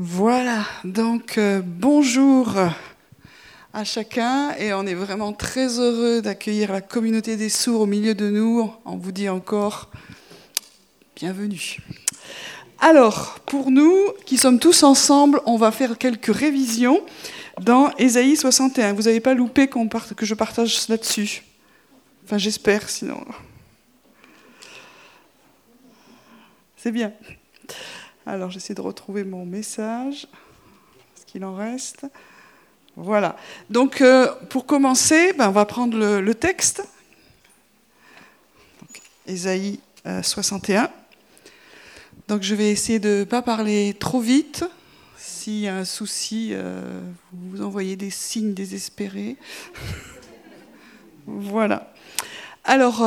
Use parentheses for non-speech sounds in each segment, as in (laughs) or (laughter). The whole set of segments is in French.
Voilà, donc euh, bonjour à chacun et on est vraiment très heureux d'accueillir la communauté des sourds au milieu de nous. On vous dit encore bienvenue. Alors, pour nous qui sommes tous ensemble, on va faire quelques révisions dans Ésaïe 61. Vous n'avez pas loupé que je partage là-dessus Enfin, j'espère, sinon. C'est bien. Alors j'essaie de retrouver mon message, ce qu'il en reste? Voilà. Donc euh, pour commencer, ben, on va prendre le, texte. Donc, Ésaïe 61. Euh, Donc je vais essayer de ne pas parler trop vite. S'il y a un souci, euh, vous envoyez des signes désespérés. (laughs) voilà. Alors,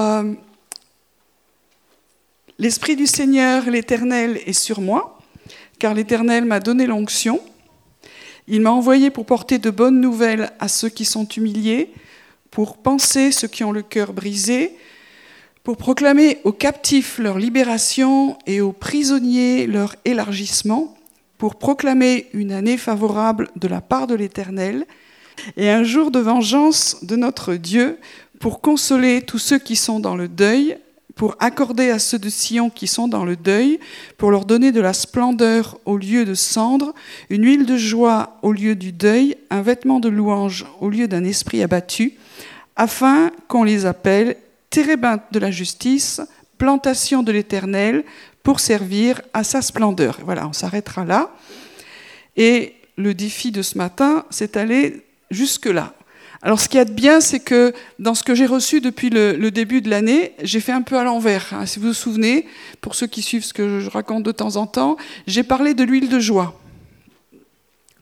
L'Esprit du Seigneur, l'Éternel, est sur moi, car l'Éternel m'a donné l'onction. Il m'a envoyé pour porter de bonnes nouvelles à ceux qui sont humiliés, pour penser ceux qui ont le cœur brisé, pour proclamer aux captifs leur libération et aux prisonniers leur élargissement, pour proclamer une année favorable de la part de l'Éternel et un jour de vengeance de notre Dieu, pour consoler tous ceux qui sont dans le deuil, pour accorder à ceux de Sion qui sont dans le deuil, pour leur donner de la splendeur au lieu de cendre, une huile de joie au lieu du deuil, un vêtement de louange au lieu d'un esprit abattu, afin qu'on les appelle térébinthe de la justice, plantation de l'Éternel, pour servir à sa splendeur. Voilà, on s'arrêtera là. Et le défi de ce matin, c'est aller jusque-là. Alors ce qui est bien, c'est que dans ce que j'ai reçu depuis le, début de l'année, j'ai fait un peu à l'envers. Hein. Si vous vous souvenez, pour ceux qui suivent ce que je raconte de temps en temps, j'ai parlé de l'huile de joie.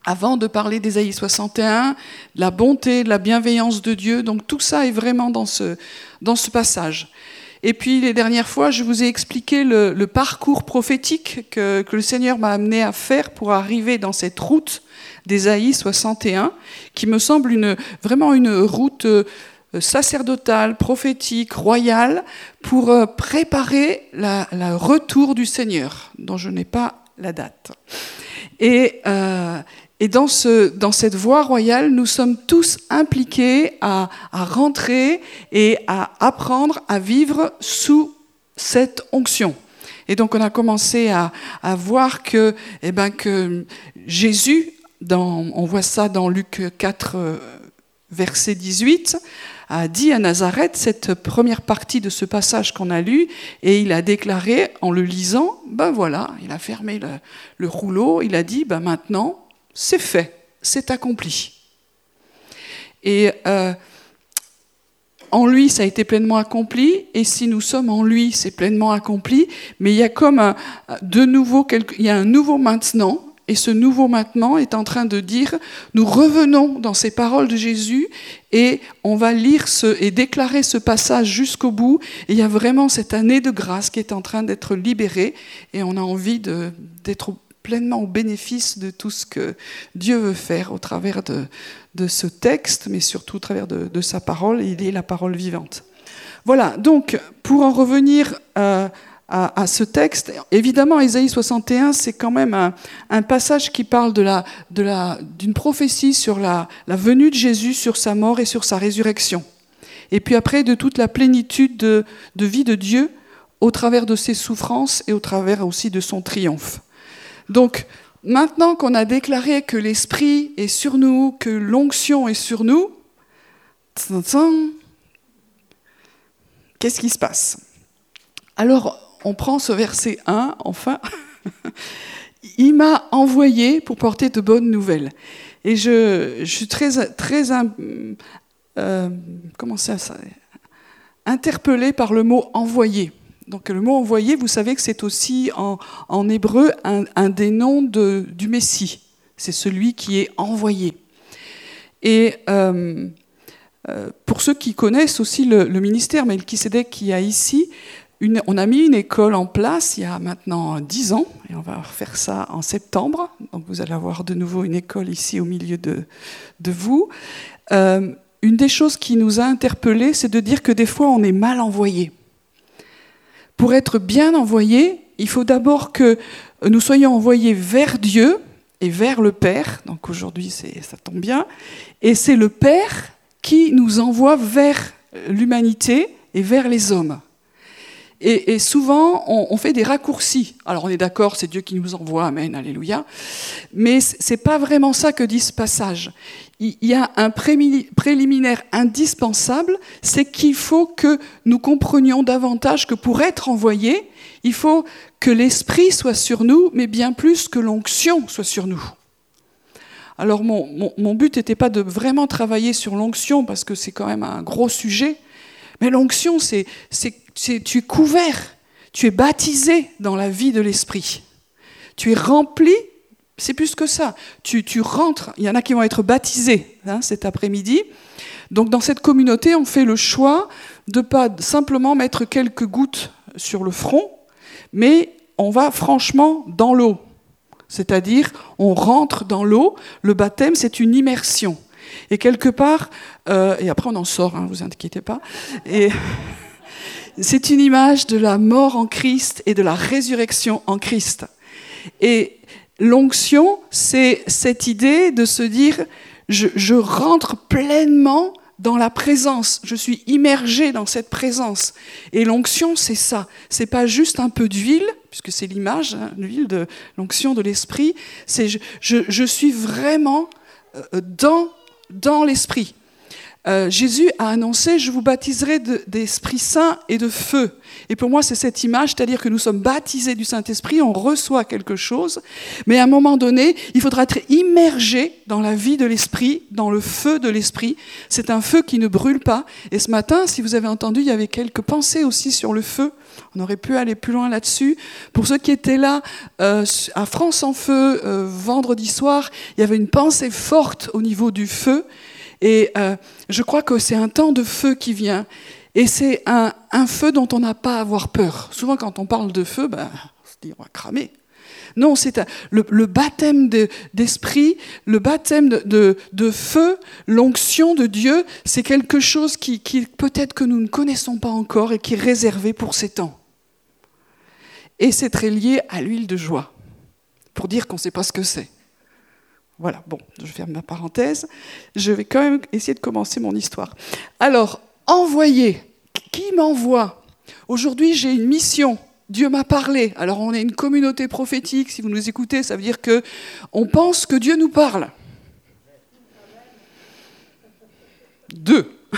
Avant de parler d'Ésaïe 61, la bonté, de la bienveillance de Dieu, donc tout ça est vraiment dans ce, dans ce passage. Et puis les dernières fois, je vous ai expliqué le, parcours prophétique que, le Seigneur m'a amené à faire pour arriver dans cette route d'Ésaïe 61, qui me semble vraiment une route euh, sacerdotale, prophétique, royale, pour euh, préparer le retour du Seigneur, dont je n'ai pas la date. Et, euh, et dans, ce, dans, cette voie royale, nous sommes tous impliqués à, à, rentrer et à apprendre à vivre sous cette onction. Et donc on a commencé à, à voir que, eh ben, que Jésus on voit ça dans Luc 4, euh, verset 18, a dit à Nazareth cette première partie de ce passage qu'on a lu, et il a déclaré en le lisant, ben voilà, il a fermé le, rouleau, il a dit, ben maintenant, c'est fait, c'est accompli. Et euh, en lui, ça a été pleinement accompli, et si nous sommes en lui, c'est pleinement accompli, mais il y a comme un, de nouveau, il y a un nouveau maintenant, et ce nouveau maintenant est en train de dire, nous revenons dans ces paroles de Jésus et on va lire et déclarer ce passage jusqu'au bout. Et il y a vraiment cette année de grâce qui est en train d'être libérée et on a envie d'être pleinement au bénéfice de tout ce que Dieu veut faire au travers de, ce texte, mais surtout au travers de, sa parole. Il est la parole vivante. Voilà, donc pour en revenir à à, ce texte. Évidemment, Ésaïe 61, c'est quand même un, passage qui parle de la, d'une prophétie sur la, venue de Jésus, sur sa mort et sur sa résurrection. Et puis après, de toute la plénitude de, de vie de Dieu au travers de ses souffrances et au travers aussi de son triomphe. Donc, maintenant qu'on a déclaré que l'Esprit est sur nous, que l'onction est sur nous, qu'est-ce qui se passe? Alors, on prend ce verset 1, enfin, (laughs) il m'a envoyé pour porter de bonnes nouvelles. Et je, suis très, très euh, comment ça, ça interpellée par le mot envoyé. Donc le mot envoyé, vous savez que c'est aussi en, hébreu un, des noms du Messie. C'est celui qui est envoyé. Et euh, euh, pour ceux qui connaissent aussi le, le ministère Melchisedec qui a ici, on a mis une école en place il y a maintenant dix ans, et on va refaire ça en septembre. Donc vous allez avoir de nouveau une école ici au milieu de, vous. Euh, une des choses qui nous a interpellés, c'est de dire que des fois on est mal envoyé. Pour être bien envoyé, il faut d'abord que nous soyons envoyés vers Dieu et vers le Père. Donc aujourd'hui, ça tombe bien. Et c'est le Père qui nous envoie vers l'humanité et vers les hommes. Et, souvent, on, fait des raccourcis. Alors on est d'accord, c'est Dieu qui nous envoie, Amen, Alléluia. Mais c'est pas vraiment ça que dit ce passage. Il y a un préliminaire indispensable, c'est qu'il faut que nous comprenions davantage que pour être envoyé, il faut que l'Esprit soit sur nous, mais bien plus que l'onction soit sur nous. Alors mon, mon but n'était pas de vraiment travailler sur l'onction, parce que c'est quand même un gros sujet, mais l'onction, c'est tu es couvert, tu es baptisé dans la vie de l'Esprit. Tu es rempli, c'est plus que ça. Tu, rentres, il y en a qui vont être baptisés hein, cet après-midi. Donc dans cette communauté, on fait le choix de pas simplement mettre quelques gouttes sur le front, mais on va franchement dans l'eau. C'est-à-dire, on rentre dans l'eau. Le baptême, c'est une immersion. Et quelque part, euh, et après on en sort, hein, vous inquiétez pas. Et (laughs) c'est une image de la mort en Christ et de la résurrection en Christ. Et l'onction, c'est cette idée de se dire, je, rentre pleinement dans la présence, je suis immergé dans cette présence. Et l'onction, c'est ça. C'est pas juste un peu d'huile, puisque c'est l'image, hein, l'huile de l'onction de l'esprit. C'est je, je, je, suis vraiment euh, dans dans l'esprit. Euh, Jésus a annoncé, je vous baptiserai d'Esprit Saint et de feu. Et pour moi, c'est cette image, c'est-à-dire que nous sommes baptisés du Saint-Esprit, on reçoit quelque chose, mais à un moment donné, il faudra être immergé dans la vie de l'Esprit, dans le feu de l'Esprit. C'est un feu qui ne brûle pas. Et ce matin, si vous avez entendu, il y avait quelques pensées aussi sur le feu. On aurait pu aller plus loin là-dessus. Pour ceux qui étaient là euh, à France en feu euh, vendredi soir, il y avait une pensée forte au niveau du feu. Et euh, je crois que c'est un temps de feu qui vient. Et c'est un, feu dont on n'a pas à avoir peur. Souvent, quand on parle de feu, ben, on se dit on va cramer. Non, c'est le, baptême d'esprit, le baptême de, feu, l'onction de Dieu, c'est quelque chose qui, qui peut-être que nous ne connaissons pas encore et qui est réservé pour ces temps. Et c'est très lié à l'huile de joie, pour dire qu'on ne sait pas ce que c'est. Voilà, bon, je ferme ma parenthèse. Je vais quand même essayer de commencer mon histoire. Alors, envoyer. Qui m'envoie? Aujourd'hui, j'ai une mission. Dieu m'a parlé. Alors, on est une communauté prophétique. Si vous nous écoutez, ça veut dire que on pense que Dieu nous parle. Deux. (laughs)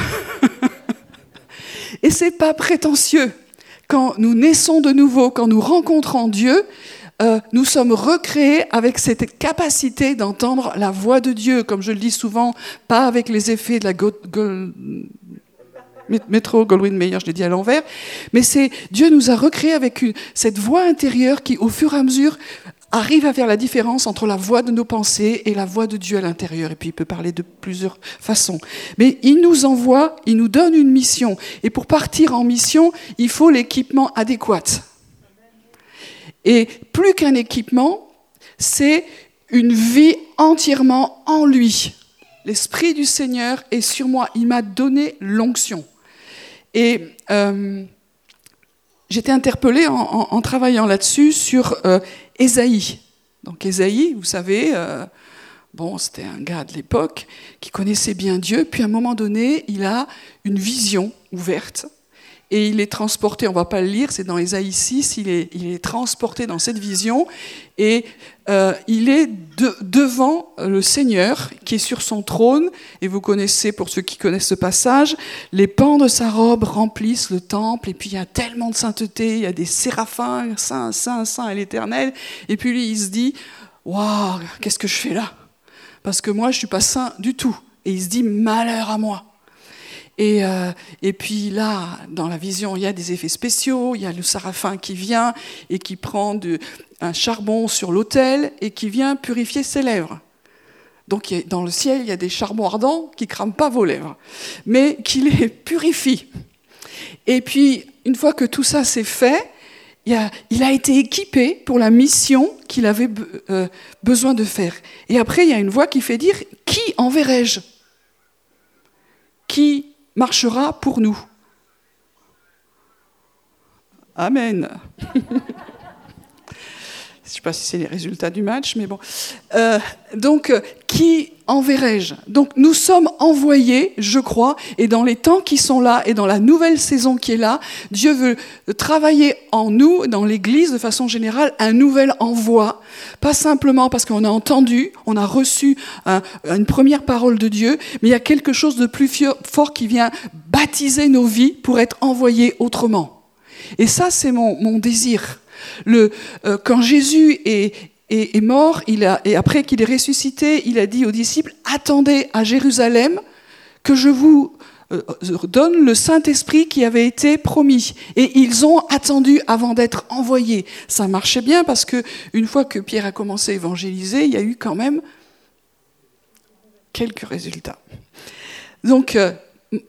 Et c'est pas prétentieux. Quand nous naissons de nouveau, quand nous rencontrons Dieu, euh, nous sommes recréés avec cette capacité d'entendre la voix de Dieu, comme je le dis souvent, pas avec les effets de la métro Goldwyn Mayer, je l'ai dit à l'envers, mais c'est Dieu nous a recréés avec cette voix intérieure qui, au fur et à mesure, arrive à faire la différence entre la voix de nos pensées et la voix de Dieu à l'intérieur. Et puis il peut parler de plusieurs façons. Mais il nous envoie, il nous donne une mission. Et pour partir en mission, il faut l'équipement adéquat. Et plus qu'un équipement, c'est une vie entièrement en lui. L'Esprit du Seigneur est sur moi. Il m'a donné l'onction. Et euh, j'étais interpellée en, travaillant là-dessus sur euh, Ésaïe. Donc Ésaïe, vous savez, euh, bon, c'était un gars de l'époque qui connaissait bien Dieu. Puis à un moment donné, il a une vision ouverte et il est transporté, on ne va pas le lire, c'est dans Ésaïe 6, il est, transporté dans cette vision et euh, il est devant le Seigneur qui est sur son trône et vous connaissez, pour ceux qui connaissent ce passage, les pans de sa robe remplissent le temple et puis il y a tellement de sainteté, il y a des séraphins, saint, saint, saint à l'éternel et puis lui il se dit, waouh, qu'est-ce que je fais là? Parce que moi je ne suis pas saint du tout et il se dit, malheur à moi. Et, euh, et, puis là, dans la vision, il y a des effets spéciaux, il y a le sarafin qui vient et qui prend un charbon sur l'autel et qui vient purifier ses lèvres. Donc dans le ciel, il y a des charbons ardents qui crament pas vos lèvres, mais qui les (laughs) purifient. Et puis, une fois que tout ça s'est fait, il a, il a, été équipé pour la mission qu'il avait euh, besoin de faire. Et après, il y a une voix qui fait dire, qui enverrai-je? Qui marchera pour nous. Amen. (laughs) Je sais pas si c'est les résultats du match, mais bon. Euh, donc, euh, qui enverrai-je? Donc, nous sommes envoyés, je crois, et dans les temps qui sont là, et dans la nouvelle saison qui est là, Dieu veut travailler en nous, dans l'Église de façon générale, un nouvel envoi. Pas simplement parce qu'on a entendu, on a reçu une première parole de Dieu, mais il y a quelque chose de plus fort qui vient baptiser nos vies pour être envoyés autrement. Et ça, c'est mon désir. Le, euh, quand Jésus est, mort, et après qu'il est ressuscité, il a dit aux disciples, attendez à Jérusalem que je vous euh, donne le Saint-Esprit qui avait été promis. Et ils ont attendu avant d'être envoyés. Ça marchait bien parce que une fois que Pierre a commencé à évangéliser, il y a eu quand même quelques résultats. Donc, euh,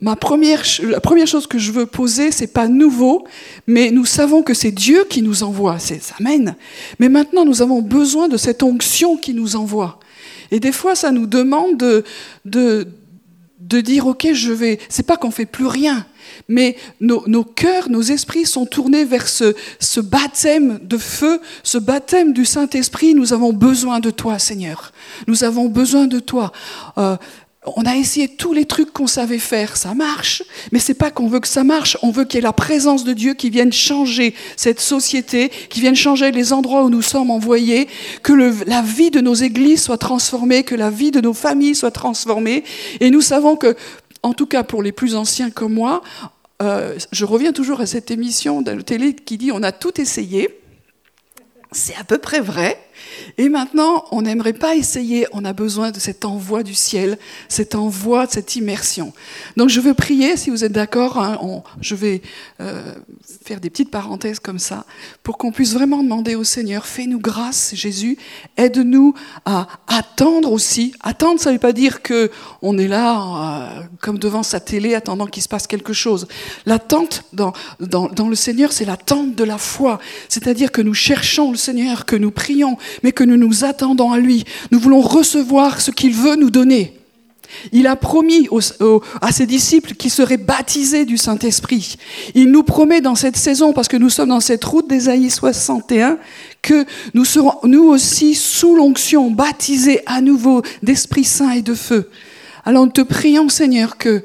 ma première, la première chose que je veux poser, c'est pas nouveau, mais nous savons que c'est Dieu qui nous envoie, c'est Amen. Mais maintenant, nous avons besoin de cette onction qui nous envoie. Et des fois, ça nous demande de, de, de dire, ok, je vais. C'est pas qu'on fait plus rien, mais nos, nos, cœurs, nos esprits sont tournés vers ce, ce baptême de feu, ce baptême du Saint-Esprit. Nous avons besoin de toi, Seigneur. Nous avons besoin de toi. Euh, on a essayé tous les trucs qu'on savait faire, ça marche, mais c'est pas qu'on veut que ça marche, on veut qu'il y ait la présence de Dieu qui vienne changer cette société, qui vienne changer les endroits où nous sommes envoyés, que la vie de nos églises soit transformée, que la vie de nos familles soit transformée. Et nous savons que, en tout cas pour les plus anciens comme moi, euh, je reviens toujours à cette émission de télé qui dit on a tout essayé. C'est à peu près vrai. Et maintenant, on n'aimerait pas essayer, on a besoin de cet envoi du ciel, cet envoi, de cette immersion. Donc je veux prier, si vous êtes d'accord, hein, je vais euh, faire des petites parenthèses comme ça, pour qu'on puisse vraiment demander au Seigneur, fais-nous grâce, Jésus, aide-nous à attendre aussi. Attendre, ça ne veut pas dire que on est là euh, comme devant sa télé attendant qu'il se passe quelque chose. L'attente dans, dans, dans le Seigneur, c'est l'attente de la foi, c'est-à-dire que nous cherchons le Seigneur, que nous prions, mais que nous nous attendons à lui. Nous voulons recevoir ce qu'il veut nous donner. Il a promis à ses disciples qu'ils seraient baptisés du Saint-Esprit. Il nous promet dans cette saison, parce que nous sommes dans cette route d'Ésaïe 61, que nous serons nous aussi sous l'onction, baptisés à nouveau d'Esprit Saint et de feu. Alors nous te prions Seigneur que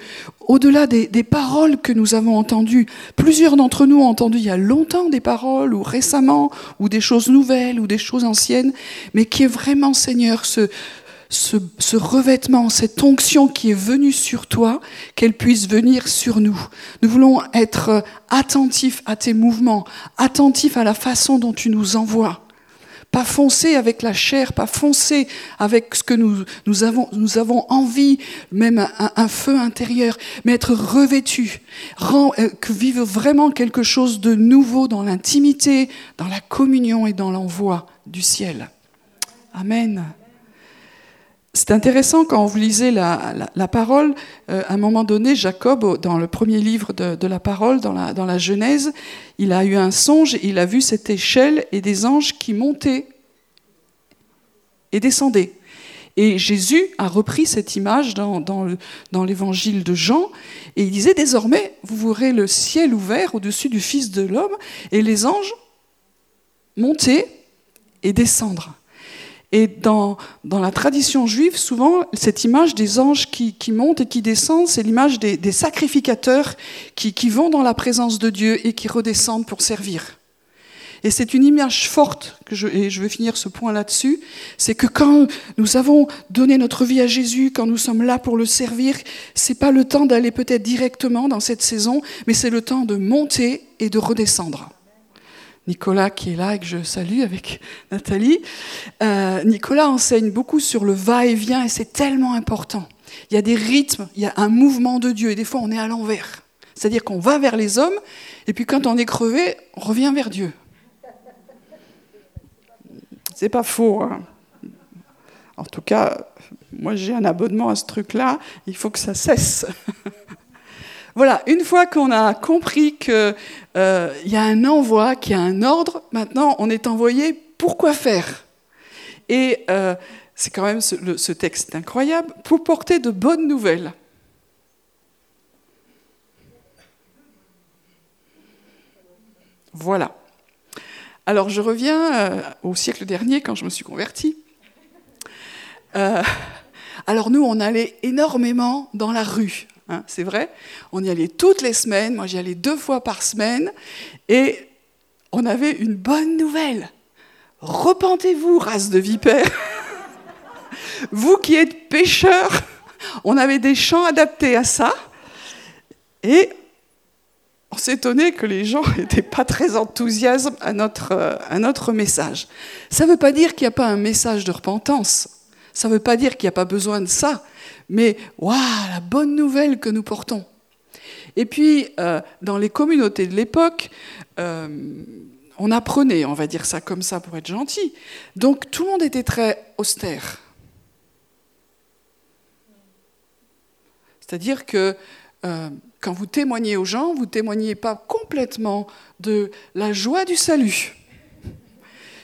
au-delà des, paroles que nous avons entendues, plusieurs d'entre nous ont entendu il y a longtemps des paroles, ou récemment, ou des choses nouvelles, ou des choses anciennes, mais qui est vraiment, Seigneur, ce, ce, revêtement, cette onction qui est venue sur toi, qu'elle puisse venir sur nous. Nous voulons être attentifs à tes mouvements, attentifs à la façon dont tu nous envoies. Pas foncer avec la chair, pas foncer avec ce que nous, avons envie, même un, feu intérieur, mais être revêtu, euh, que vive vraiment quelque chose de nouveau dans l'intimité, dans la communion et dans l'envoi du ciel. Amen. C'est intéressant quand vous lisez la, parole, euh, à un moment donné, Jacob, dans le premier livre de, la parole, dans la, dans la, Genèse, il a eu un songe, il a vu cette échelle et des anges qui montaient et descendaient. Et Jésus a repris cette image dans, dans l'évangile de Jean, et il disait, désormais, vous verrez le ciel ouvert au-dessus du Fils de l'homme, et les anges monter et descendre. Et dans, dans, la tradition juive, souvent, cette image des anges qui, qui montent et qui descendent, c'est l'image des, des, sacrificateurs qui, qui, vont dans la présence de Dieu et qui redescendent pour servir. Et c'est une image forte, que je, et je vais finir ce point là-dessus, c'est que quand nous avons donné notre vie à Jésus, quand nous sommes là pour le servir, c'est pas le temps d'aller peut-être directement dans cette saison, mais c'est le temps de monter et de redescendre. Nicolas qui est là et que je salue avec (laughs) Nathalie. Euh, Nicolas enseigne beaucoup sur le va-et-vient et c'est tellement important. Il y a des rythmes, il y a un mouvement de Dieu et des fois on est à l'envers. C'est-à-dire qu'on va vers les hommes et puis quand on est crevé, on revient vers Dieu. C'est pas faux. Hein. En tout cas, moi j'ai un abonnement à ce truc-là, il faut que ça cesse. (laughs) Voilà, une fois qu'on a compris qu'il euh, y a un envoi, qu'il y a un ordre, maintenant on est envoyé pourquoi faire Et euh, c'est quand même ce, texte incroyable, pour porter de bonnes nouvelles. Voilà. Alors je reviens euh, au siècle dernier quand je me suis convertie. Alors nous, on allait énormément dans la rue, hein, c'est vrai. On y allait toutes les semaines, moi j'y allais deux fois par semaine, et on avait une bonne nouvelle. Repentez-vous, race de vipères. (laughs) Vous qui êtes pécheurs, on avait des chants adaptés à ça. Et on s'étonnait que les gens (laughs) n'étaient pas très enthousiastes à notre, euh, à notre message. Ça ne veut pas dire qu'il n'y a pas un message de repentance. Ça ne veut pas dire qu'il n'y a pas besoin de ça. Mais, waouh, la bonne nouvelle que nous portons. Et puis, euh, dans les communautés de l'époque, euh, on apprenait, on va dire ça comme ça pour être gentil. Donc, tout le monde était très austère. C'est-à-dire que euh, quand vous témoignez aux gens, vous ne témoignez pas complètement de la joie du salut,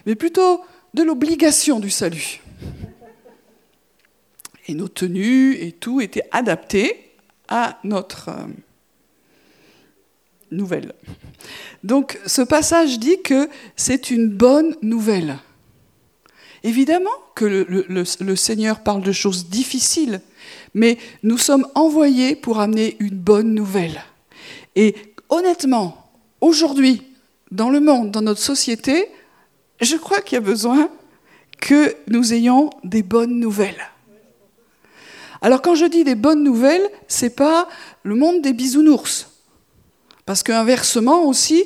mais plutôt de l'obligation du salut. Et nos tenues et tout étaient adaptés à notre euh, nouvelle. Donc ce passage dit que c'est une bonne nouvelle. Évidemment que le Seigneur parle de choses difficiles mais nous sommes envoyés pour amener une bonne nouvelle. Et honnêtement, aujourd'hui, dans le monde, dans notre société, je crois qu'il y a besoin que nous ayons des bonnes nouvelles. Alors quand je dis des bonnes nouvelles, c'est pas le monde des bisounours. Parce qu'inversement aussi,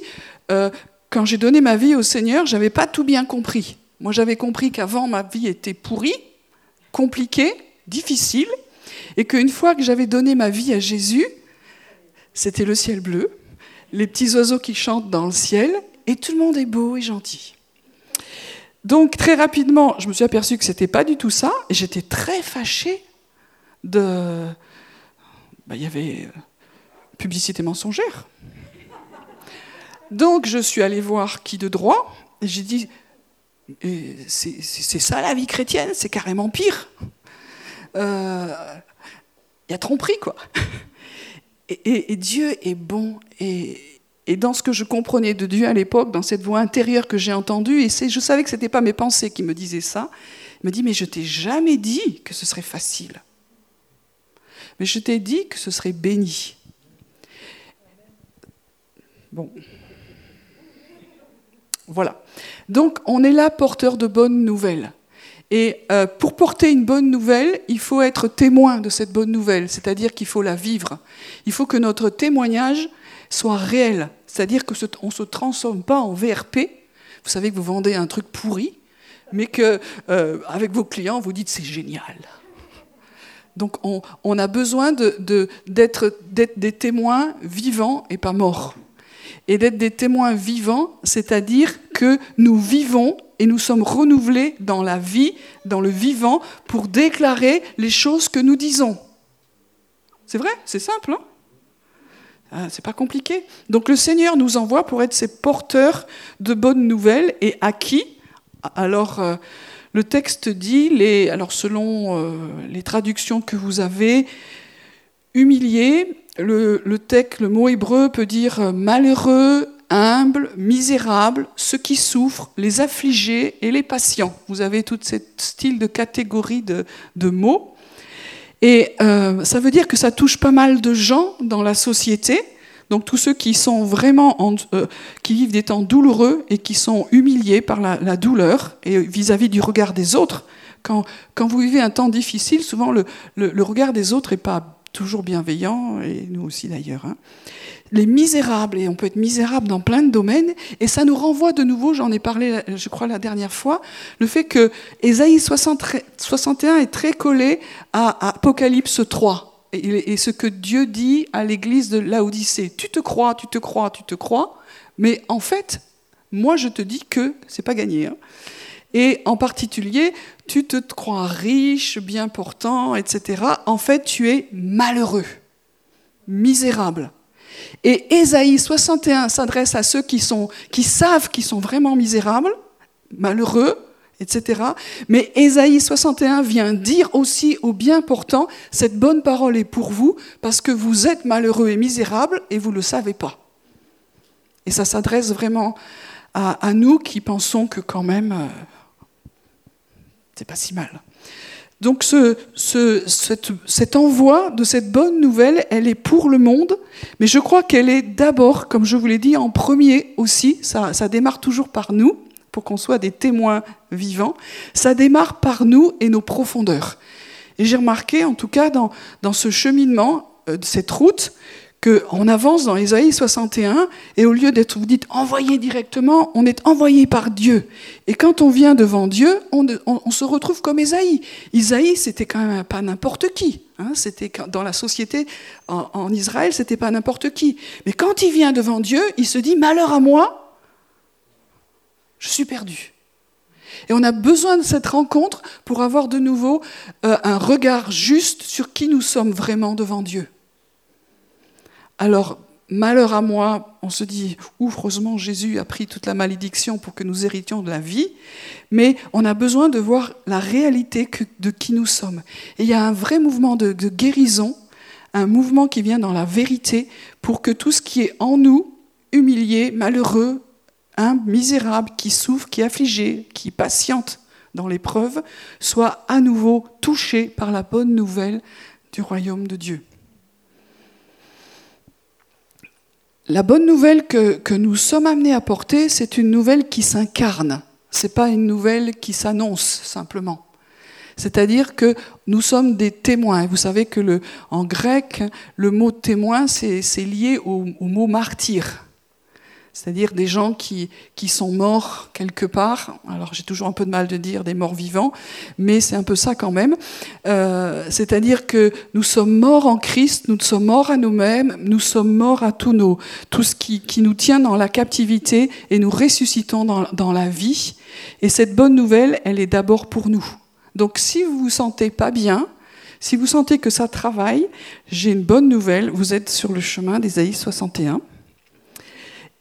euh, quand j'ai donné ma vie au Seigneur, j'avais pas tout bien compris. Moi, j'avais compris qu'avant ma vie était pourrie, compliquée, difficile, et qu'une fois que j'avais donné ma vie à Jésus, c'était le ciel bleu, les petits oiseaux qui chantent dans le ciel, et tout le monde est beau et gentil. Donc très rapidement, je me suis aperçu que ce n'était pas du tout ça, et j'étais très fâchée de... Bah, il y avait euh, publicité mensongère. Donc je suis allée voir qui de droit, et j'ai dit, c'est ça la vie chrétienne, c'est carrément pire. Euh, il y a tromperie, quoi. (laughs) Et, Dieu est bon. Et, dans ce que je comprenais de Dieu à l'époque, dans cette voix intérieure que j'ai entendue, et je savais que ce n'était pas mes pensées qui me disaient ça, il me dit, mais je t'ai jamais dit que ce serait facile. Mais je t'ai dit que ce serait béni. Bon. Voilà. Donc, on est là porteur de bonnes nouvelles. Et euh, pour porter une bonne nouvelle, il faut être témoin de cette bonne nouvelle, c'est-à-dire qu'il faut la vivre. Il faut que notre témoignage soit réel, c'est-à-dire qu'on ne se transforme pas en VRP. Vous savez que vous vendez un truc pourri, mais que euh, avec vos clients, vous dites c'est génial. Donc on, a besoin d'être des témoins vivants et pas morts. Et d'être des témoins vivants, c'est-à-dire que nous vivons et nous sommes renouvelés dans la vie, dans le vivant, pour déclarer les choses que nous disons. C'est vrai, c'est simple, hein? Ah, c'est pas compliqué. Donc le Seigneur nous envoie pour être ces porteurs de bonnes nouvelles et à qui Alors euh, le texte dit, les, alors selon euh, les traductions que vous avez, humilié, le, mot hébreu peut dire malheureux, humbles, misérables, ceux qui souffrent, les affligés et les patients. Vous avez tout ce style de catégorie de, mots. Et euh, ça veut dire que ça touche pas mal de gens dans la société. Donc tous ceux qui sont vraiment euh, qui vivent des temps douloureux et qui sont humiliés par la, douleur et vis-à-vis du regard des autres. Quand, vous vivez un temps difficile, souvent le, le regard des autres n'est pas toujours bienveillant, et nous aussi d'ailleurs. Hein les misérables, et on peut être misérable dans plein de domaines, et ça nous renvoie de nouveau, j'en ai parlé je crois la dernière fois, le fait que Ésaïe 61 est très collé à Apocalypse 3, et, ce que Dieu dit à l'église de Laodicée. Tu te crois, tu te crois, tu te crois, mais en fait, moi je te dis que c'est pas gagné. Hein. Et en particulier, tu te crois riche, bien portant, etc. En fait, tu es malheureux, misérable. Et Ésaïe 61 s'adresse à ceux qui, qui savent qu'ils sont vraiment misérables, malheureux, etc. Mais Ésaïe 61 vient dire aussi aux bien portants, cette bonne parole est pour vous parce que vous êtes malheureux et misérables et vous ne le savez pas. Et ça s'adresse vraiment à, nous qui pensons que quand même, euh, c'est pas si mal. Donc ce, cet envoi de cette bonne nouvelle, elle est pour le monde, mais je crois qu'elle est d'abord, comme je vous l'ai dit, en premier aussi, ça démarre toujours par nous, pour qu'on soit des témoins vivants, ça démarre par nous et nos profondeurs. Et j'ai remarqué, en tout cas, dans, dans ce cheminement, euh, cette route, qu'on avance dans Ésaïe 61, et au lieu d'être, vous dites, envoyé directement, on est envoyé par Dieu. Et quand on vient devant Dieu, on, se retrouve comme Ésaïe. Isaïe, c'était quand même pas n'importe qui. Hein, c'était dans la société en, en Israël, c'était pas n'importe qui. Mais quand il vient devant Dieu, il se dit, malheur à moi, je suis perdu. Et on a besoin de cette rencontre pour avoir de nouveau euh, un regard juste sur qui nous sommes vraiment devant Dieu. Alors, malheur à moi, on se dit, heureusement Jésus a pris toute la malédiction pour que nous héritions de la vie, mais on a besoin de voir la réalité de qui nous sommes. Et il y a un vrai mouvement de, de guérison, un mouvement qui vient dans la vérité pour que tout ce qui est en nous, humilié, malheureux, un misérable, qui souffre, qui est affligé, qui patiente dans l'épreuve, soit à nouveau touché par la bonne nouvelle du royaume de Dieu. La bonne nouvelle que, nous sommes amenés à porter, c'est une nouvelle qui s'incarne. Ce n'est pas une nouvelle qui s'annonce simplement. C'est-à-dire que nous sommes des témoins. Vous savez que en grec, le mot témoin, c'est lié au mot martyr c'est-à-dire des gens qui, qui sont morts quelque part. Alors j'ai toujours un peu de mal de dire des morts vivants, mais c'est un peu ça quand même. Euh, c'est-à-dire que nous sommes morts en Christ, nous sommes morts à nous-mêmes, nous sommes morts à tous nos, tout ce qui, qui nous tient dans la captivité et nous ressuscitons dans, dans la vie. Et cette bonne nouvelle, elle est d'abord pour nous. Donc si vous vous sentez pas bien, si vous sentez que ça travaille, j'ai une bonne nouvelle, vous êtes sur le chemin d'Ésaïe 61.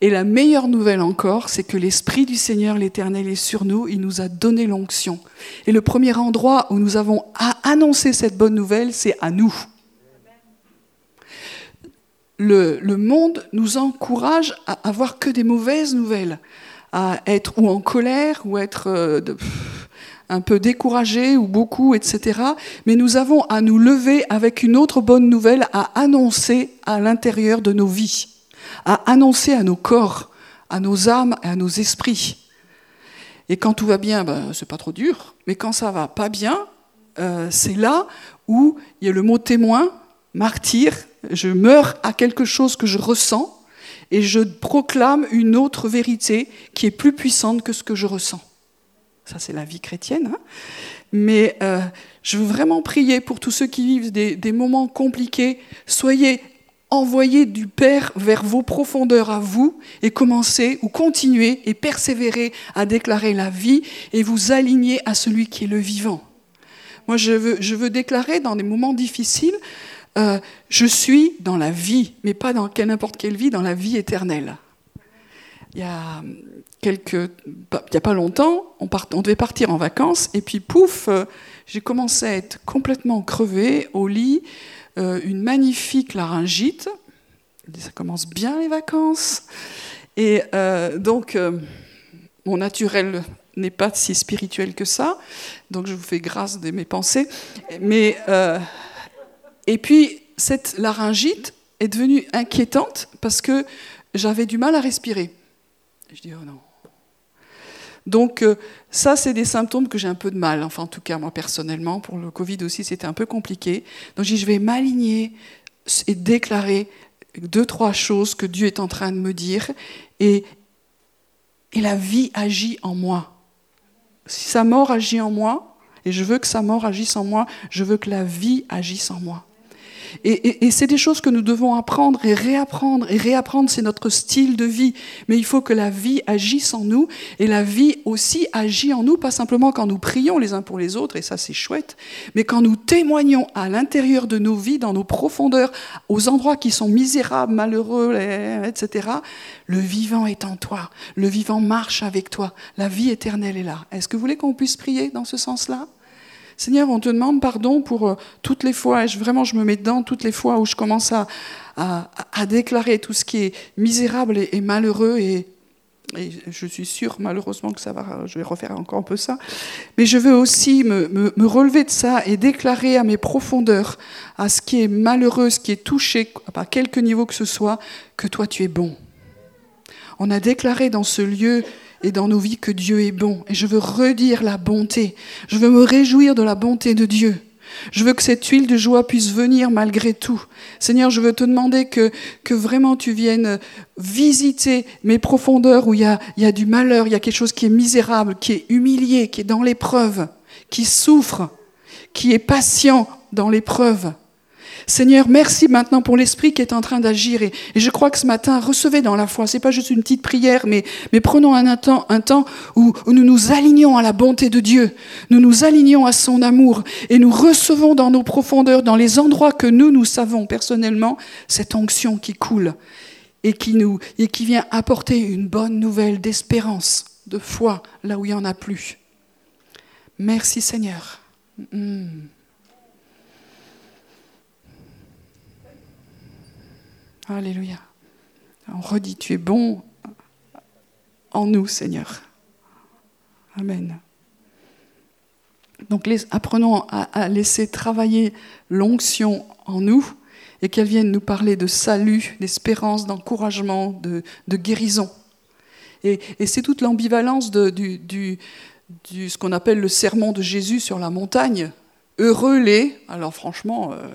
Et la meilleure nouvelle encore, c'est que l'Esprit du Seigneur l'Éternel est sur nous, il nous a donné l'onction. Et le premier endroit où nous avons annoncé cette bonne nouvelle, c'est à nous. Le, monde nous encourage à avoir que des mauvaises nouvelles, à être ou en colère, ou être euh, un peu découragé, ou beaucoup, etc. Mais nous avons à nous lever avec une autre bonne nouvelle à annoncer à l'intérieur de nos vies à annoncer à nos corps, à nos âmes et à nos esprits. Et quand tout va bien, ben, c'est pas trop dur. Mais quand ça va pas bien, euh, c'est là où il y a le mot témoin, martyr. Je meurs à quelque chose que je ressens et je proclame une autre vérité qui est plus puissante que ce que je ressens. Ça, c'est la vie chrétienne. Hein. Mais euh, je veux vraiment prier pour tous ceux qui vivent des, des moments compliqués. Soyez envoyez du Père vers vos profondeurs à vous et commencez ou continuez et persévérez à déclarer la vie et vous aligner à celui qui est le vivant. Moi, je veux, je veux déclarer dans des moments difficiles, euh, je suis dans la vie, mais pas dans n'importe quelle vie, dans la vie éternelle. Il y a quelques, il y a pas longtemps, on, devait partir en vacances et puis pouf, euh, j'ai commencé à être complètement crevé au lit. Euh, une magnifique laryngite. Ça commence bien les vacances. Et euh, donc, euh, mon naturel n'est pas si spirituel que ça, donc je vous fais grâce de mes pensées. Mais, et puis, cette laryngite est devenue inquiétante parce que j'avais du mal à respirer. Je dis, oh non, donc euh, ça, c'est des symptômes que j'ai un peu de mal. Enfin, en tout cas, moi personnellement, pour le Covid aussi, c'était un peu compliqué. Donc je vais m'aligner et déclarer deux, trois choses que Dieu est en train de me dire. Et, et la vie agit en moi. Si sa mort agit en moi, et je veux que sa mort agisse en moi, je veux que la vie agisse en moi. Et, c'est des choses que nous devons apprendre et réapprendre. Et réapprendre, c'est notre style de vie. Mais il faut que la vie agisse en nous. Et la vie aussi agit en nous, pas simplement quand nous prions les uns pour les autres, et ça c'est chouette, mais quand nous témoignons à l'intérieur de nos vies, dans nos profondeurs, aux endroits qui sont misérables, malheureux, etc. Le vivant est en toi. Le vivant marche avec toi. La vie éternelle est là. Est-ce que vous voulez qu'on puisse prier dans ce sens-là? Seigneur, on te demande pardon pour euh, toutes les fois, et vraiment je me mets dedans, toutes les fois où je commence à, déclarer tout ce qui est misérable et, malheureux et je suis sûre malheureusement que ça va, je vais refaire encore un peu ça, mais je veux aussi me, me, relever de ça et déclarer à mes profondeurs, à ce qui est malheureux, ce qui est touché, à quelque niveau que ce soit, que toi tu es bon. On a déclaré dans ce lieu et dans nos vies que Dieu est bon, et je veux redire la bonté, je veux me réjouir de la bonté de Dieu. Je veux que cette huile de joie puisse venir malgré tout. Seigneur, je veux te demander que, que vraiment tu viennes visiter mes profondeurs où il y, a, il y a du malheur, il y a quelque chose qui est misérable, qui est humilié, qui est dans l'épreuve, qui souffre, qui est patient dans l'épreuve. Seigneur, merci maintenant pour l'Esprit qui est en train d'agir. Et, je crois que ce matin, recevez dans la foi. C'est pas juste une petite prière, mais, prenons un temps, un temps où, nous nous alignons à la bonté de Dieu. Nous nous alignons à son amour et nous recevons dans nos profondeurs, dans les endroits que nous, nous savons personnellement, cette onction qui coule et qui, nous, et qui vient apporter une bonne nouvelle d'espérance, de foi, là où il n'y en a plus. Merci Seigneur. Alléluia. On redit, tu es bon en nous, Seigneur. Amen. Donc apprenons à, laisser travailler l'onction en nous et qu'elle vienne nous parler de salut, d'espérance, d'encouragement, de, guérison. Et, c'est toute l'ambivalence de ce qu'on appelle le sermon de Jésus sur la montagne. Heureux les, alors franchement, euh,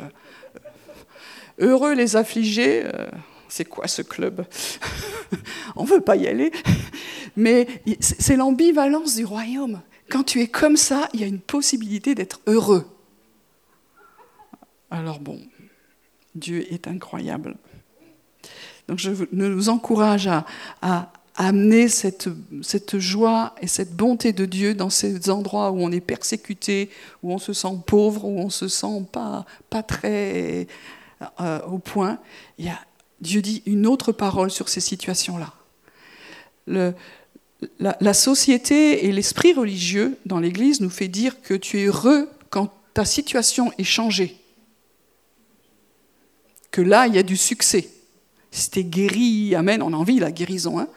Heureux les affligés, euh, c'est quoi ce club (laughs) On ne veut pas y aller. Mais c'est l'ambivalence du royaume. Quand tu es comme ça, il y a une possibilité d'être heureux. Alors bon, Dieu est incroyable. Donc je nous encourage à, amener cette, joie et cette bonté de Dieu dans ces endroits où on est persécuté, où on se sent pauvre, où on se sent pas très euh, au point, Dieu dit une autre parole sur ces situations-là. La, société et l'esprit religieux dans l'Église nous fait dire que tu es heureux quand ta situation est changée. Que là, il y a du succès. Si tu es guéri, Amen, on a envie la guérison. Hein.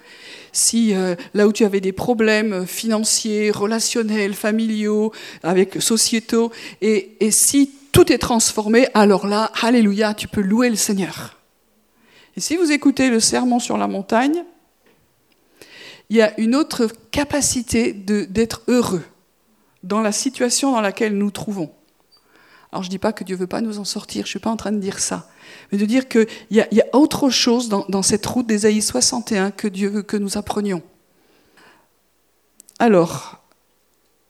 si euh, là où tu avais des problèmes financiers, relationnels, familiaux, avec sociétaux, et, et si tout est transformé, alors là, alléluia, tu peux louer le Seigneur. Et si vous écoutez le sermon sur la montagne, il y a une autre capacité d'être heureux dans la situation dans laquelle nous nous trouvons. Alors je ne dis pas que Dieu ne veut pas nous en sortir, je ne suis pas en train de dire ça, mais de dire qu'il y, y, a autre chose dans, cette route d'Ésaïe 61 que Dieu veut que nous apprenions. Alors,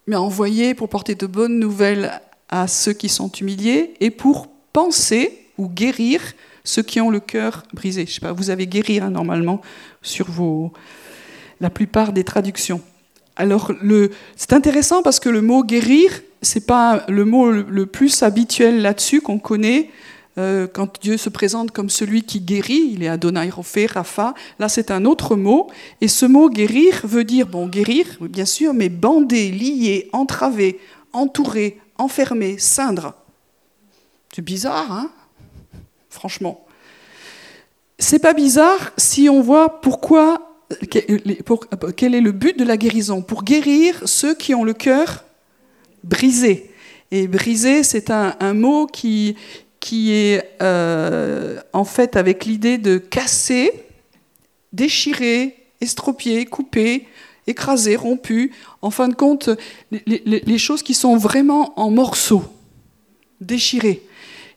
mais envoyé pour porter de bonnes nouvelles à ceux qui sont humiliés et pour penser ou guérir ceux qui ont le cœur brisé. Je sais pas, vous avez guérir hein, normalement sur vos, la plupart des traductions. Alors c'est intéressant parce que le mot guérir, c'est pas le mot le plus habituel là-dessus qu'on connaît. Euh, quand Dieu se présente comme celui qui guérit, il est Adonai Rophé, Rapha, là c'est un autre mot, et ce mot guérir veut dire, bon guérir, bien sûr, mais bander, lier, entraver, entourer, enfermer, cindre. C'est bizarre, hein Franchement. C'est pas bizarre si on voit pourquoi, quel est le but de la guérison Pour guérir ceux qui ont le cœur brisé. Et brisé, c'est un, mot qui, qui est euh, en fait avec l'idée de casser, déchirer, estropier, couper, écrasé, rompu, en fin de compte, les, choses qui sont vraiment en morceaux, déchirées.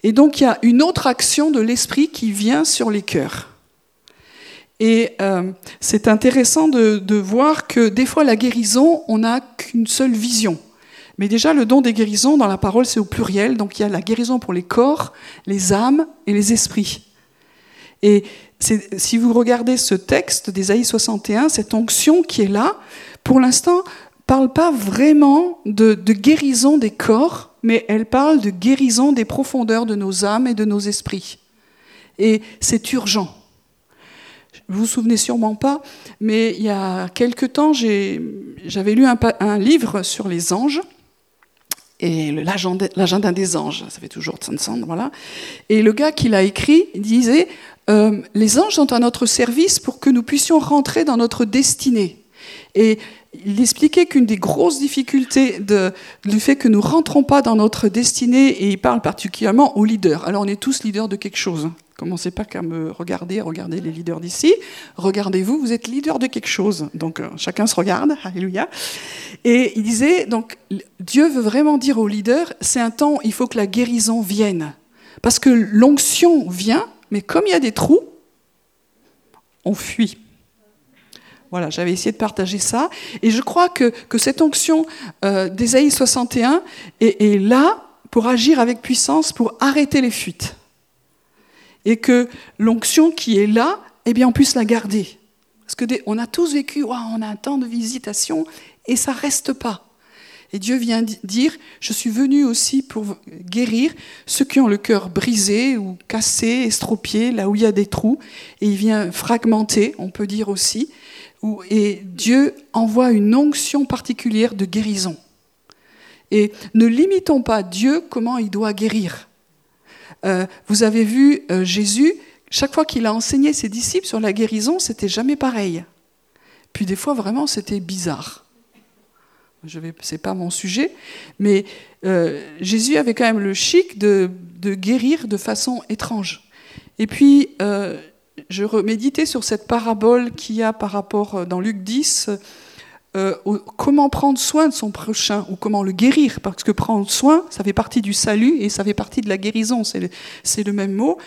Et donc il y a une autre action de l'esprit qui vient sur les cœurs. Et euh, c'est intéressant de, de, voir que des fois la guérison, on n'a qu'une seule vision. Mais déjà, le don des guérisons dans la parole, c'est au pluriel. Donc il y a la guérison pour les corps, les âmes et les esprits. Et si vous regardez ce texte d'Ésaïe 61, cette onction qui est là, pour l'instant, parle pas vraiment de, guérison des corps, mais elle parle de guérison des profondeurs de nos âmes et de nos esprits. Et c'est urgent. Vous vous souvenez sûrement pas, mais il y a quelque temps, j'avais lu un, livre sur les anges, et l'agenda des anges, ça fait toujours Tsansan, voilà. Et le gars qui l'a écrit disait euh, Les anges sont à notre service pour que nous puissions rentrer dans notre destinée. Et il expliquait qu'une des grosses difficultés de, du fait que nous rentrons pas dans notre destinée, et il parle particulièrement aux leaders. Alors on est tous leaders de quelque chose. Commencez pas qu'à me regarder, regardez les leaders d'ici. Regardez-vous, vous êtes leader de quelque chose. Donc euh, chacun se regarde, (laughs) alléluia. Et il disait, donc Dieu veut vraiment dire aux leaders, c'est un temps, il faut que la guérison vienne. Parce que l'onction vient, mais comme il y a des trous, on fuit. Voilà, j'avais essayé de partager ça. Et je crois que, cette onction euh, d'Ésaïe 61 est, là pour agir avec puissance, pour arrêter les fuites. Et que l'onction qui est là, eh bien, on puisse la garder. Parce que on a tous vécu, on a un temps de visitation et ça reste pas. Et Dieu vient dire, je suis venu aussi pour guérir ceux qui ont le cœur brisé ou cassé, estropié, là où il y a des trous. Et il vient fragmenter, on peut dire aussi et Dieu envoie une onction particulière de guérison. Et ne limitons pas Dieu comment il doit guérir. Euh, vous avez vu euh, Jésus, chaque fois qu'il a enseigné ses disciples sur la guérison, c'était jamais pareil. Puis des fois, vraiment, c'était bizarre. Ce n'est pas mon sujet, mais euh, Jésus avait quand même le chic de, guérir de façon étrange. Et puis, je méditais sur cette parabole qu'il y a par rapport euh, dans Luc 10, euh, comment prendre soin de son prochain ou comment le guérir, parce que prendre soin, ça fait partie du salut et ça fait partie de la guérison, c'est le, le, même mot.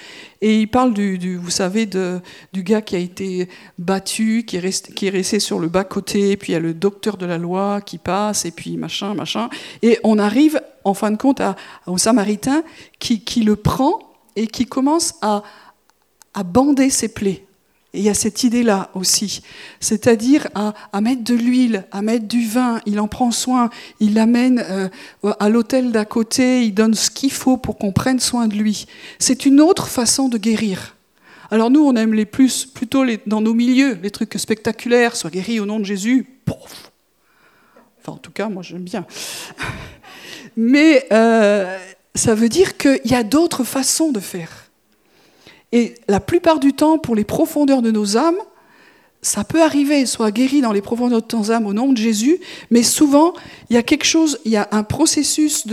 Et il parle du, vous savez, du gars qui a été battu, qui est, resté, qui est resté sur le bas-côté, puis il y a le docteur de la loi qui passe, et puis machin, machin. Et on arrive, en fin de compte, à, au Samaritain qui, qui le prend et qui commence à à bander ses plaies. Et il y a cette idée-là aussi, c'est-à-dire à, mettre de l'huile, à mettre du vin, il en prend soin, il l'amène euh, à l'hôtel d'à côté, il donne ce qu'il faut pour qu'on prenne soin de lui. C'est une autre façon de guérir. Alors nous, on aime les plus, plutôt dans nos milieux, les trucs spectaculaires, soit guéri au nom de Jésus, pouf. Enfin, en tout cas, moi j'aime bien. (laughs) Mais euh, ça veut dire qu'il y a d'autres façons de faire. Et la plupart du temps, pour les profondeurs de nos âmes, ça peut arriver, soit guéri dans les profondeurs de nos âmes au nom de Jésus, mais souvent, il y a quelque chose, il y a un processus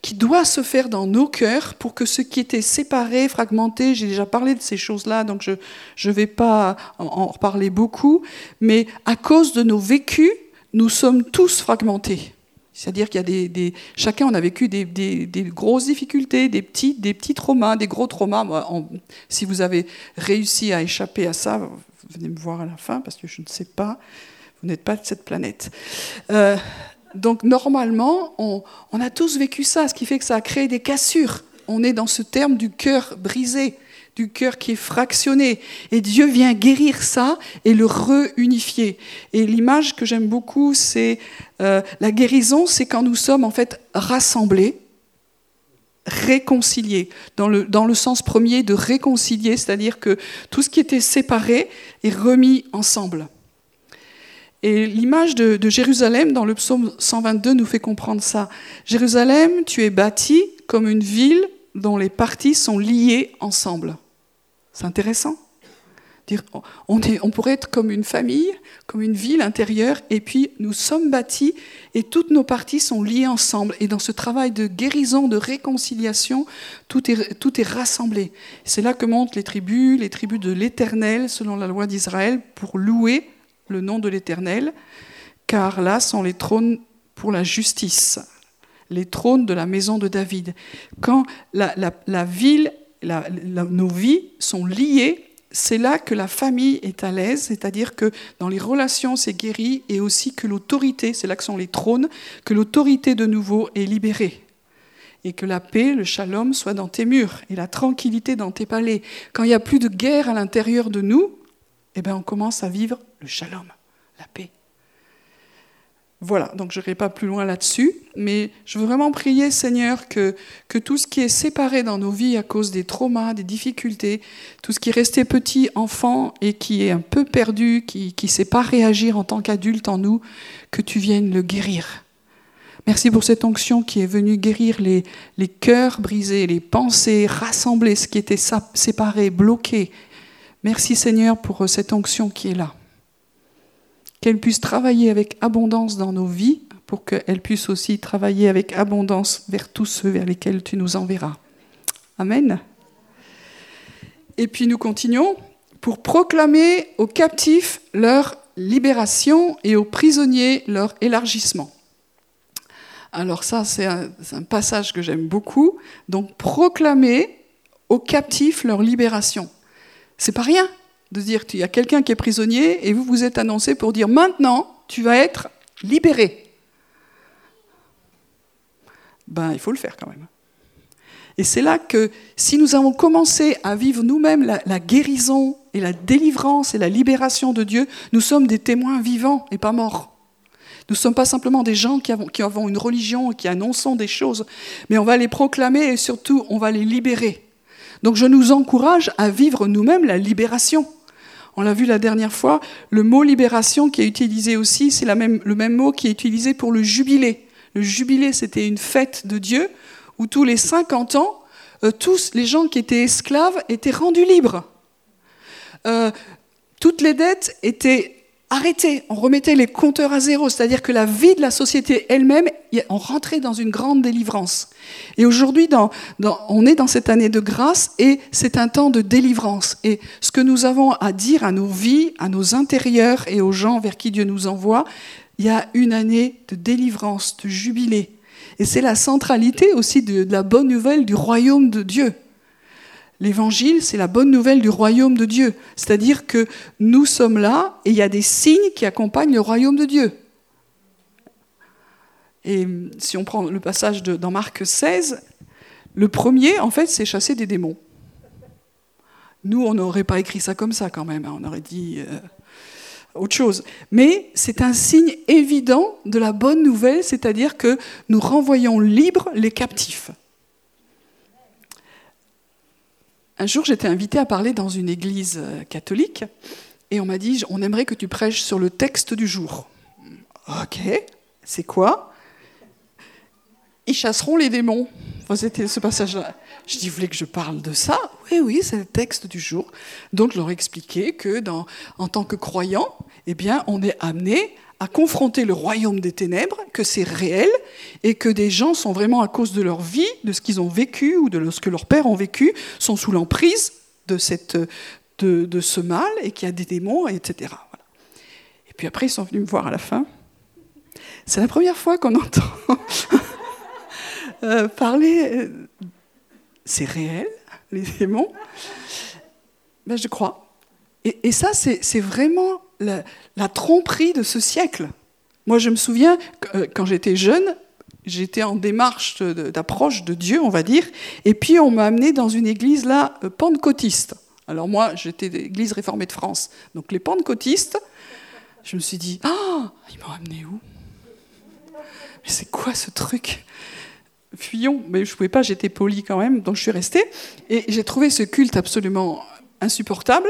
qui doit se faire dans nos cœurs pour que ce qui était séparé, fragmenté, j'ai déjà parlé de ces choses-là, donc je ne vais pas en reparler beaucoup, mais à cause de nos vécus, nous sommes tous fragmentés. C'est-à-dire qu'il y a des, chacun on a vécu des, grosses difficultés, des petits, des petits traumas, des gros traumas. si vous avez réussi à échapper à ça, venez me voir à la fin parce que je ne sais pas, vous n'êtes pas de cette planète. Euh, donc normalement, on, on, a tous vécu ça, ce qui fait que ça a créé des cassures. On est dans ce terme du cœur brisé du cœur qui est fractionné. Et Dieu vient guérir ça et le réunifier. Et l'image que j'aime beaucoup, c'est euh, la guérison, c'est quand nous sommes en fait rassemblés, réconciliés, dans le, dans le sens premier de réconcilier, c'est-à-dire que tout ce qui était séparé est remis ensemble. Et l'image de, de, Jérusalem dans le psaume 122 nous fait comprendre ça. Jérusalem, tu es bâti comme une ville dont les parties sont liées ensemble. C'est intéressant. On, pourrait être comme une famille, comme une ville intérieure, et puis nous sommes bâtis et toutes nos parties sont liées ensemble. Et dans ce travail de guérison, de réconciliation, tout est, tout est rassemblé. C'est là que montent les tribus, les tribus de l'Éternel, selon la loi d'Israël, pour louer le nom de l'Éternel, car là sont les trônes pour la justice, les trônes de la maison de David. Quand la, la, la ville nos vies sont liées, c'est là que la famille est à l'aise, c'est-à-dire que dans les relations, c'est guéri, et aussi que l'autorité, c'est là que sont les trônes, que l'autorité de nouveau est libérée. Et que la paix, le shalom, soit dans tes murs, et la tranquillité dans tes palais. Quand il n'y a plus de guerre à l'intérieur de nous, eh bien on commence à vivre le shalom, la paix. Voilà, donc je n'irai pas plus loin là-dessus, mais je veux vraiment prier, Seigneur, que, tout ce qui est séparé dans nos vies à cause des traumas, des difficultés, tout ce qui est resté petit, enfant, et qui est un peu perdu, qui ne sait pas réagir en tant qu'adulte en nous, que tu viennes le guérir. Merci pour cette onction qui est venue guérir les, les cœurs brisés, les pensées, rassembler ce qui était séparé, bloqué. Merci Seigneur pour cette onction qui est là. Qu'elle puisse travailler avec abondance dans nos vies, pour qu'elle puisse aussi travailler avec abondance vers tous ceux vers lesquels tu nous enverras. Amen. Et puis nous continuons pour proclamer aux captifs leur libération et aux prisonniers leur élargissement. Alors ça, c'est un, passage que j'aime beaucoup. Donc proclamer aux captifs leur libération. C'est pas rien de dire qu'il y a quelqu'un qui est prisonnier et vous vous êtes annoncé pour dire maintenant tu vas être libéré. Ben il faut le faire quand même. Et c'est là que si nous avons commencé à vivre nous-mêmes la, guérison et la délivrance et la libération de Dieu, nous sommes des témoins vivants et pas morts. Nous ne sommes pas simplement des gens qui avons, qui avons une religion et qui annonçons des choses, mais on va les proclamer et surtout on va les libérer. Donc je nous encourage à vivre nous-mêmes la libération. On l'a vu la dernière fois, le mot libération qui est utilisé aussi, c'est le même mot qui est utilisé pour le jubilé. Le jubilé, c'était une fête de Dieu où tous les 50 ans, euh, tous les gens qui étaient esclaves étaient rendus libres. Euh, toutes les dettes étaient arrêtées, on remettait les compteurs à zéro, c'est-à-dire que la vie de la société elle-même, on rentrait dans une grande délivrance. Et aujourd'hui, on est dans cette année de grâce et c'est un temps de délivrance. Et ce que nous avons à dire à nos vies, à nos intérieurs et aux gens vers qui Dieu nous envoie, il y a une année de délivrance, de jubilé. Et c'est la centralité aussi de, la bonne nouvelle du royaume de Dieu. L'évangile, c'est la bonne nouvelle du royaume de Dieu. C'est-à-dire que nous sommes là et il y a des signes qui accompagnent le royaume de Dieu. Et si on prend le passage dans Marc 16, le premier, en fait, c'est chasser des démons. Nous, on n'aurait pas écrit ça comme ça quand même. Hein. On aurait dit. Euh, autre chose. Mais c'est un signe évident de la bonne nouvelle, c'est-à-dire que nous renvoyons libres les captifs. Un jour, j'étais invitée à parler dans une église euh, catholique et on m'a dit on aimerait que tu prêches sur le texte du jour. Ok, c'est quoi? Ils chasseront les démons. C'était ce passage-là. Je dis, vous voulez que je parle de ça? Oui, oui, c'est le texte du jour. Donc, leur ai expliqué que, en tant que croyant, eh bien, on est amené à confronter le royaume des ténèbres, que c'est réel, et que des gens sont vraiment, à cause de leur vie, de ce qu'ils ont vécu ou de ce que leurs pères ont vécu, sont sous l'emprise de, cette, de, de, ce mal, et qu'il y a des démons, etc. Et puis après, ils sont venus me voir à la fin. C'est la première fois qu'on (laughs) entend euh, parler euh, c'est réel, les démons ben, Je crois. Et, ça, c'est vraiment la, tromperie de ce siècle. Moi, je me souviens, euh, quand j'étais jeune, j'étais en démarche d'approche de Dieu, on va dire, et puis on m'a amené dans une église là, euh, pentecôtiste. Alors moi, j'étais l'église réformée de France. Donc les pentecôtistes, je me suis dit, ah, ils m'ont amené où? Mais c'est quoi ce truc? Fuyons, mais je ne pouvais pas, j'étais poli quand même, donc je suis restée. Et j'ai trouvé ce culte absolument insupportable.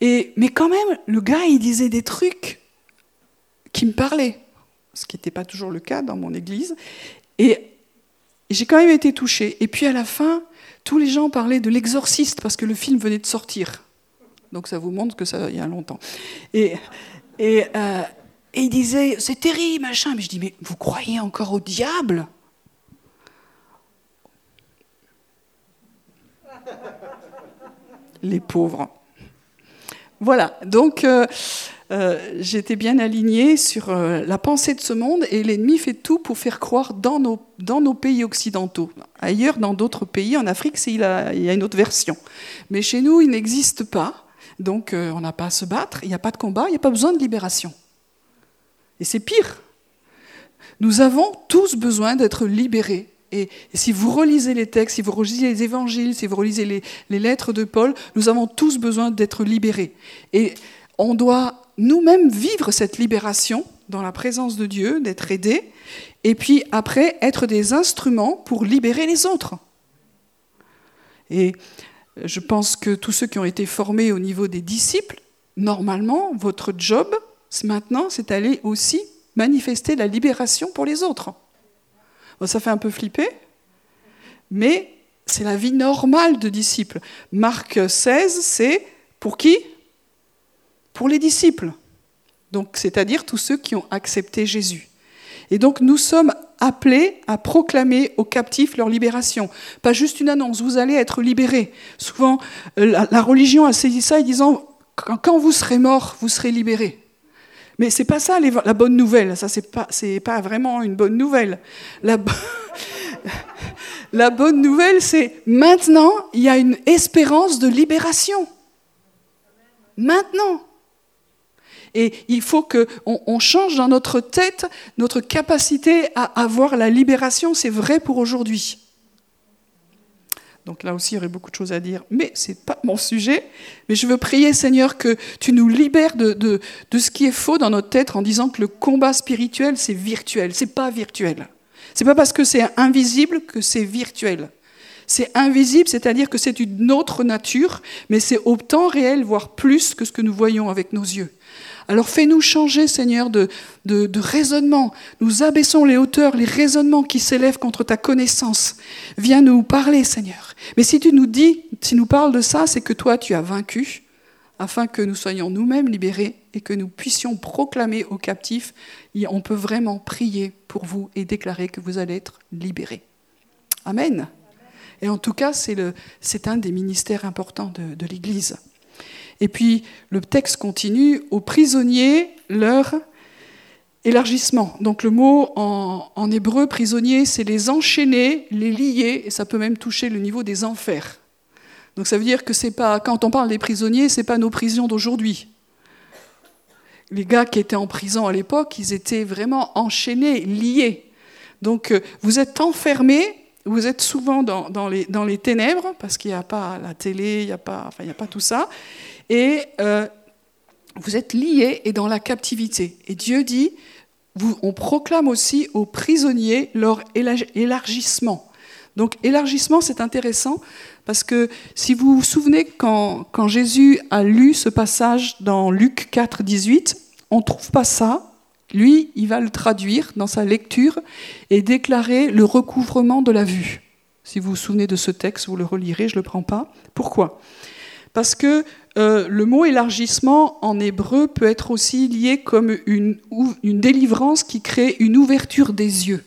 Et, mais quand même, le gars, il disait des trucs qui me parlaient, ce qui n'était pas toujours le cas dans mon église. Et j'ai quand même été touchée. Et puis à la fin, tous les gens parlaient de l'exorciste, parce que le film venait de sortir. Donc ça vous montre que ça il y a longtemps. Et, et, euh, et il disait, c'est terrible, machin. Mais je dis, mais vous croyez encore au diable? Les pauvres. Voilà, donc euh, euh, j'étais bien alignée sur euh, la pensée de ce monde et l'ennemi fait tout pour faire croire dans nos, pays occidentaux. Ailleurs, dans d'autres pays, en Afrique, il, y a une autre version. Mais chez nous, il n'existe pas, donc on n'a pas à se battre, il n'y a pas de combat, il n'y a pas besoin de libération. Et c'est pire. Nous avons tous besoin d'être libérés et, si vous relisez les textes, si vous relisez les évangiles, si vous relisez les, lettres de Paul, nous avons tous besoin d'être libérés. Et on doit nous-mêmes vivre cette libération dans la présence de Dieu, d'être aidés, et puis après être des instruments pour libérer les autres. Et je pense que tous ceux qui ont été formés au niveau des disciples, normalement, votre job maintenant, c'est d'aller aussi manifester la libération pour les autres. Ça fait un peu flipper, mais c'est la vie normale de disciples. Marc 16, c'est pour qui? Pour les disciples. Donc, c'est-à-dire tous ceux qui ont accepté Jésus. Et donc, nous sommes appelés à proclamer aux captifs leur libération. Pas juste une annonce, vous allez être libérés. Souvent, la, religion a saisi ça en disant quand vous serez mort, vous serez libérés. Mais c'est pas ça la bonne nouvelle. Ça, c'est pas, vraiment une bonne nouvelle. La, (laughs) la bonne nouvelle, c'est maintenant, il y a une espérance de libération. Maintenant. Et il faut qu'on on change dans notre tête notre capacité à avoir la libération. C'est vrai pour aujourd'hui. Donc là aussi, il y aurait beaucoup de choses à dire, mais ce n'est pas mon sujet. Mais je veux prier, Seigneur, que tu nous libères de, de, de ce qui est faux dans notre tête en disant que le combat spirituel, c'est virtuel. C'est pas virtuel. C'est pas parce que c'est invisible que c'est virtuel. C'est invisible, c'est-à-dire que c'est une autre nature, mais c'est au temps réel, voire plus que ce que nous voyons avec nos yeux. Alors fais-nous changer, Seigneur, de, raisonnement. Nous abaissons les hauteurs, les raisonnements qui s'élèvent contre ta connaissance. Viens nous parler, Seigneur. Mais si tu nous dis, si nous parles de ça, c'est que toi, tu as vaincu, afin que nous soyons nous-mêmes libérés et que nous puissions proclamer aux captifs, on peut vraiment prier pour vous et déclarer que vous allez être libérés. Amen. Et en tout cas, c'est un des ministères importants de l'Église. Et puis le texte continue, aux prisonniers leur élargissement. Donc le mot en, hébreu prisonnier, c'est les enchaîner, les lier, et ça peut même toucher le niveau des enfers. Donc ça veut dire que c'est pas, quand on parle des prisonniers, c'est pas nos prisons d'aujourd'hui. Les gars qui étaient en prison à l'époque, ils étaient vraiment enchaînés, liés. Donc euh, vous êtes enfermés, vous êtes souvent dans, les, ténèbres, parce qu'il n'y a pas la télé, il n'y a, enfin, a pas tout ça et euh, vous êtes liés et dans la captivité. Et Dieu dit, on proclame aussi aux prisonniers leur élargissement. Donc élargissement, c'est intéressant parce que si vous vous souvenez, quand, quand Jésus a lu ce passage dans Luc 4, 18, on ne trouve pas ça. Lui, il va le traduire dans sa lecture et déclarer le recouvrement de la vue. Si vous vous souvenez de ce texte, vous le relirez, je ne le prends pas. Pourquoi? Parce que euh, le mot élargissement en hébreu peut être aussi lié comme une, délivrance qui crée une ouverture des yeux.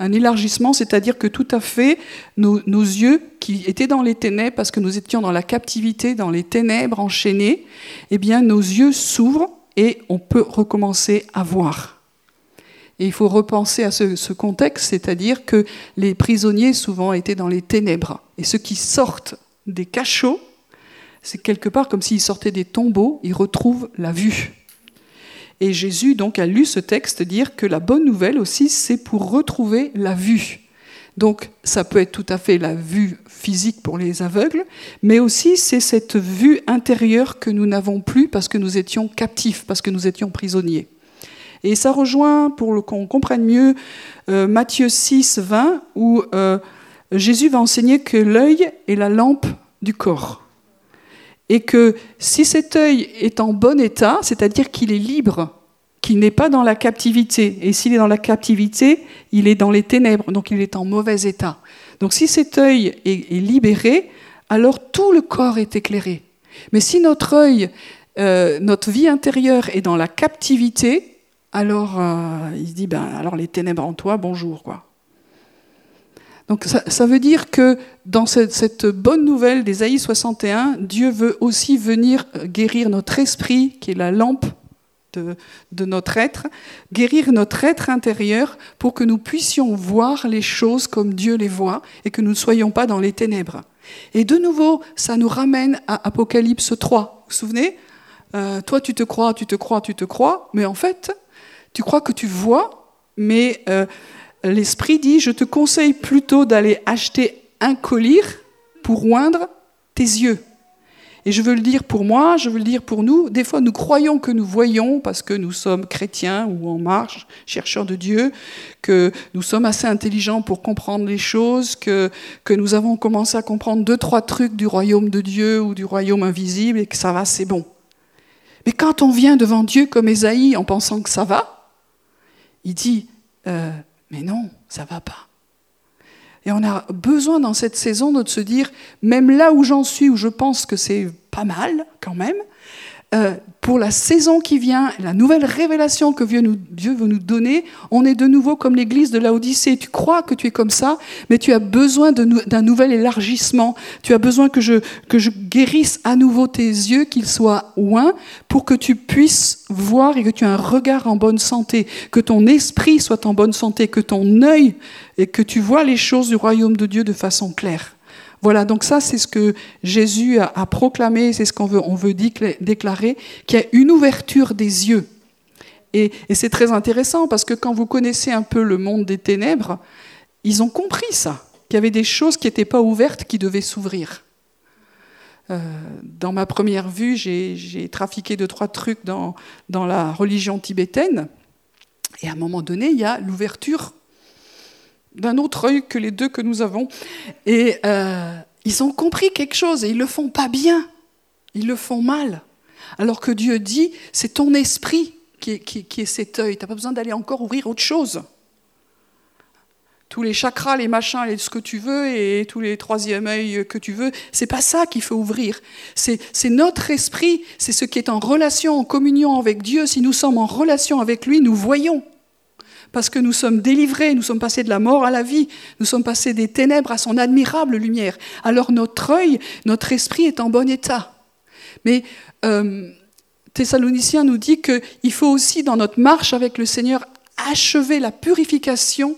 Un élargissement, c'est-à-dire que tout à fait, nos, yeux qui étaient dans les ténèbres, parce que nous étions dans la captivité, dans les ténèbres enchaînées, eh bien, nos yeux s'ouvrent et on peut recommencer à voir. Et il faut repenser à ce contexte, c'est-à-dire que les prisonniers souvent étaient dans les ténèbres. Et ceux qui sortent des cachots, c'est quelque part comme s'ils sortaient des tombeaux, ils retrouvent la vue. Et Jésus donc a lu ce texte dire que la bonne nouvelle aussi, c'est pour retrouver la vue. Donc ça peut être tout à fait la vue physique pour les aveugles, mais aussi c'est cette vue intérieure que nous n'avons plus parce que nous étions captifs, parce que nous étions prisonniers. Et ça rejoint, pour qu'on comprenne mieux, euh, Matthieu 6, 20, où euh, Jésus va enseigner que l'œil est la lampe du corps et que si cet œil est en bon état, c'est-à-dire qu'il est libre, qu'il n'est pas dans la captivité, et s'il est dans la captivité, il est dans les ténèbres, donc il est en mauvais état. Donc si cet œil est, libéré, alors tout le corps est éclairé. Mais si notre œil, euh, notre vie intérieure est dans la captivité, alors euh, il se dit, ben, alors les ténèbres en toi, bonjour, quoi. Donc ça, veut dire que dans cette, bonne nouvelle d'Ésaïe 61, Dieu veut aussi venir guérir notre esprit, qui est la lampe de, de, notre être, guérir notre être intérieur pour que nous puissions voir les choses comme Dieu les voit et que nous ne soyons pas dans les ténèbres. Et de nouveau, ça nous ramène à Apocalypse 3. Vous vous souvenez? Euh, Toi, tu te crois, tu te crois, tu te crois, mais en fait, tu crois que tu vois, mais... Euh, l'Esprit dit, je te conseille plutôt d'aller acheter un collier pour oindre tes yeux. Et je veux le dire pour moi, je veux le dire pour nous. Des fois, nous croyons que nous voyons parce que nous sommes chrétiens ou en marche, chercheurs de Dieu, que nous sommes assez intelligents pour comprendre les choses, que, que nous avons commencé à comprendre deux, trois trucs du royaume de Dieu ou du royaume invisible et que ça va, c'est bon. Mais quand on vient devant Dieu comme Ésaïe en pensant que ça va, il dit, euh, mais non, ça va pas. Et on a besoin dans cette saison de se dire, même là où j'en suis, où je pense que c'est pas mal quand même, euh, pour la saison qui vient, la nouvelle révélation que Dieu, veut nous donner, on est de nouveau comme l'église de la Odyssée. Tu crois que tu es comme ça, mais tu as besoin d'un nouvel élargissement. Tu as besoin que je, que je guérisse à nouveau tes yeux, qu'ils soient ouins, pour que tu puisses voir et que tu aies un regard en bonne santé, que ton esprit soit en bonne santé, que ton œil et que tu vois les choses du royaume de Dieu de façon claire. Voilà, donc ça c'est ce que Jésus a, proclamé, c'est ce qu'on veut, on veut déclarer, qu'il y a une ouverture des yeux. Et, c'est très intéressant parce que quand vous connaissez un peu le monde des ténèbres, ils ont compris ça, qu'il y avait des choses qui n'étaient pas ouvertes qui devaient s'ouvrir. Euh, dans ma première vue, j'ai trafiqué deux, trois trucs dans, dans la religion tibétaine. Et à un moment donné, il y a l'ouverture d'un autre œil que les deux que nous avons. Et euh, ils ont compris quelque chose et ils le font pas bien, ils le font mal. Alors que Dieu dit, c'est ton esprit qui est, cet œil, tu n'as pas besoin d'aller encore ouvrir autre chose. Tous les chakras, les machins, les, ce que tu veux et tous les troisième œils que tu veux, c'est pas ça qu'il faut ouvrir. C'est notre esprit, c'est ce qui est en relation, en communion avec Dieu. Si nous sommes en relation avec lui, nous voyons parce que nous sommes délivrés, nous sommes passés de la mort à la vie, nous sommes passés des ténèbres à son admirable lumière. Alors notre œil, notre esprit est en bon état. Mais euh, Thessaloniciens nous dit qu'il faut aussi, dans notre marche avec le Seigneur, achever la purification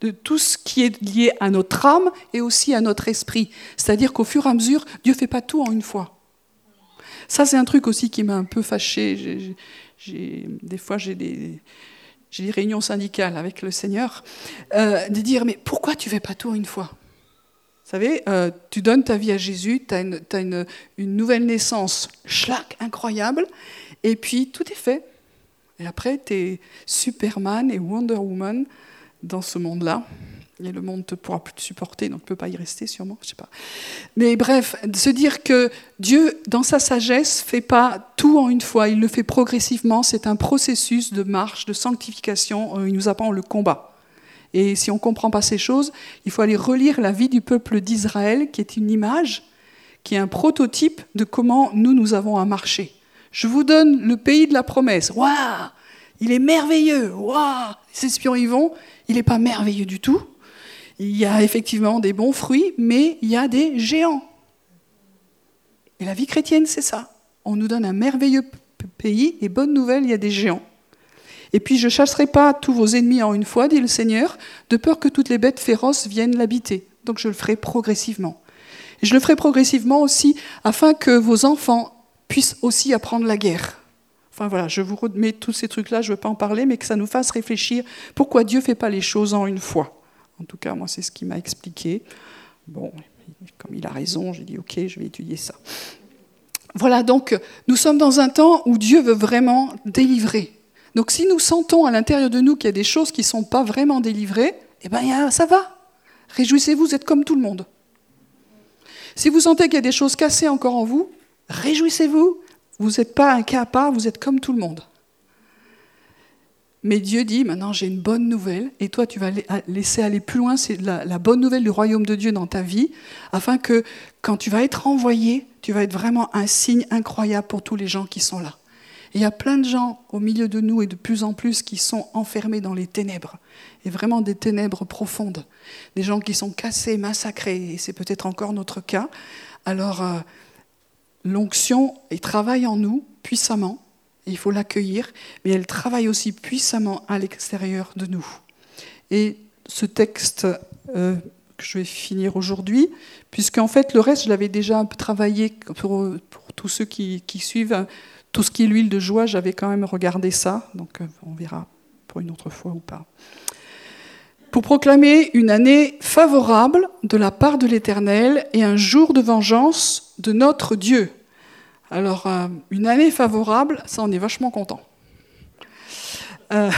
de tout ce qui est lié à notre âme et aussi à notre esprit. C'est-à-dire qu'au fur et à mesure, Dieu ne fait pas tout en une fois. Ça, c'est un truc aussi qui m'a un peu fâché. Des fois, j'ai des, j'ai des réunions syndicales avec le Seigneur, euh, de dire, mais pourquoi tu ne fais pas tout une fois? Vous savez, euh, tu donnes ta vie à Jésus, tu as, une, une, nouvelle naissance, schlack, incroyable, et puis tout est fait. Et après, tu es Superman et Wonder Woman dans ce monde-là et le monde ne pourra plus te supporter, donc tu ne peux pas y rester sûrement, je sais pas. Mais bref, se dire que Dieu, dans sa sagesse, fait pas tout en une fois, il le fait progressivement, c'est un processus de marche, de sanctification, euh, il nous apprend le combat. Et si on ne comprend pas ces choses, il faut aller relire la vie du peuple d'Israël, qui est une image, qui est un prototype de comment nous, nous avons à marcher. Je vous donne le pays de la promesse. Waouh Il est merveilleux Waouh Les espions y vont. Il n'est pas merveilleux du tout. Il y a effectivement des bons fruits, mais il y a des géants. Et la vie chrétienne, c'est ça. On nous donne un merveilleux pays, et bonne nouvelle, il y a des géants. Et puis je chasserai pas tous vos ennemis en une fois, dit le Seigneur, de peur que toutes les bêtes féroces viennent l'habiter. Donc je le ferai progressivement. Et je le ferai progressivement aussi afin que vos enfants puissent aussi apprendre la guerre. Enfin voilà, je vous remets tous ces trucs-là, je ne veux pas en parler, mais que ça nous fasse réfléchir pourquoi Dieu ne fait pas les choses en une fois. En tout cas, moi, c'est ce qu'il m'a expliqué. Bon, comme il a raison, j'ai dit, OK, je vais étudier ça. Voilà, donc nous sommes dans un temps où Dieu veut vraiment délivrer. Donc si nous sentons à l'intérieur de nous qu'il y a des choses qui ne sont pas vraiment délivrées, eh bien ça va. Réjouissez-vous, vous êtes comme tout le monde. Si vous sentez qu'il y a des choses cassées encore en vous, réjouissez-vous. Vous n'êtes pas un cas à part, vous êtes comme tout le monde. Mais Dieu dit, maintenant j'ai une bonne nouvelle, et toi tu vas laisser aller plus loin, c'est la, bonne nouvelle du royaume de Dieu dans ta vie, afin que quand tu vas être envoyé, tu vas être vraiment un signe incroyable pour tous les gens qui sont là. il y a plein de gens au milieu de nous et de plus en plus qui sont enfermés dans les ténèbres, et vraiment des ténèbres profondes, des gens qui sont cassés, massacrés, et c'est peut-être encore notre cas. Alors euh, l'onction travaille en nous puissamment il faut l'accueillir, mais elle travaille aussi puissamment à l'extérieur de nous. Et ce texte euh, que je vais finir aujourd'hui, puisqu'en fait le reste, je l'avais déjà travaillé pour, tous ceux qui, suivent, tout ce qui est l'huile de joie, j'avais quand même regardé ça, donc euh, on verra pour une autre fois ou pas. Pour proclamer une année favorable de la part de l'Éternel et un jour de vengeance de notre Dieu. Alors, euh, une année favorable, ça, on est vachement content. Euh,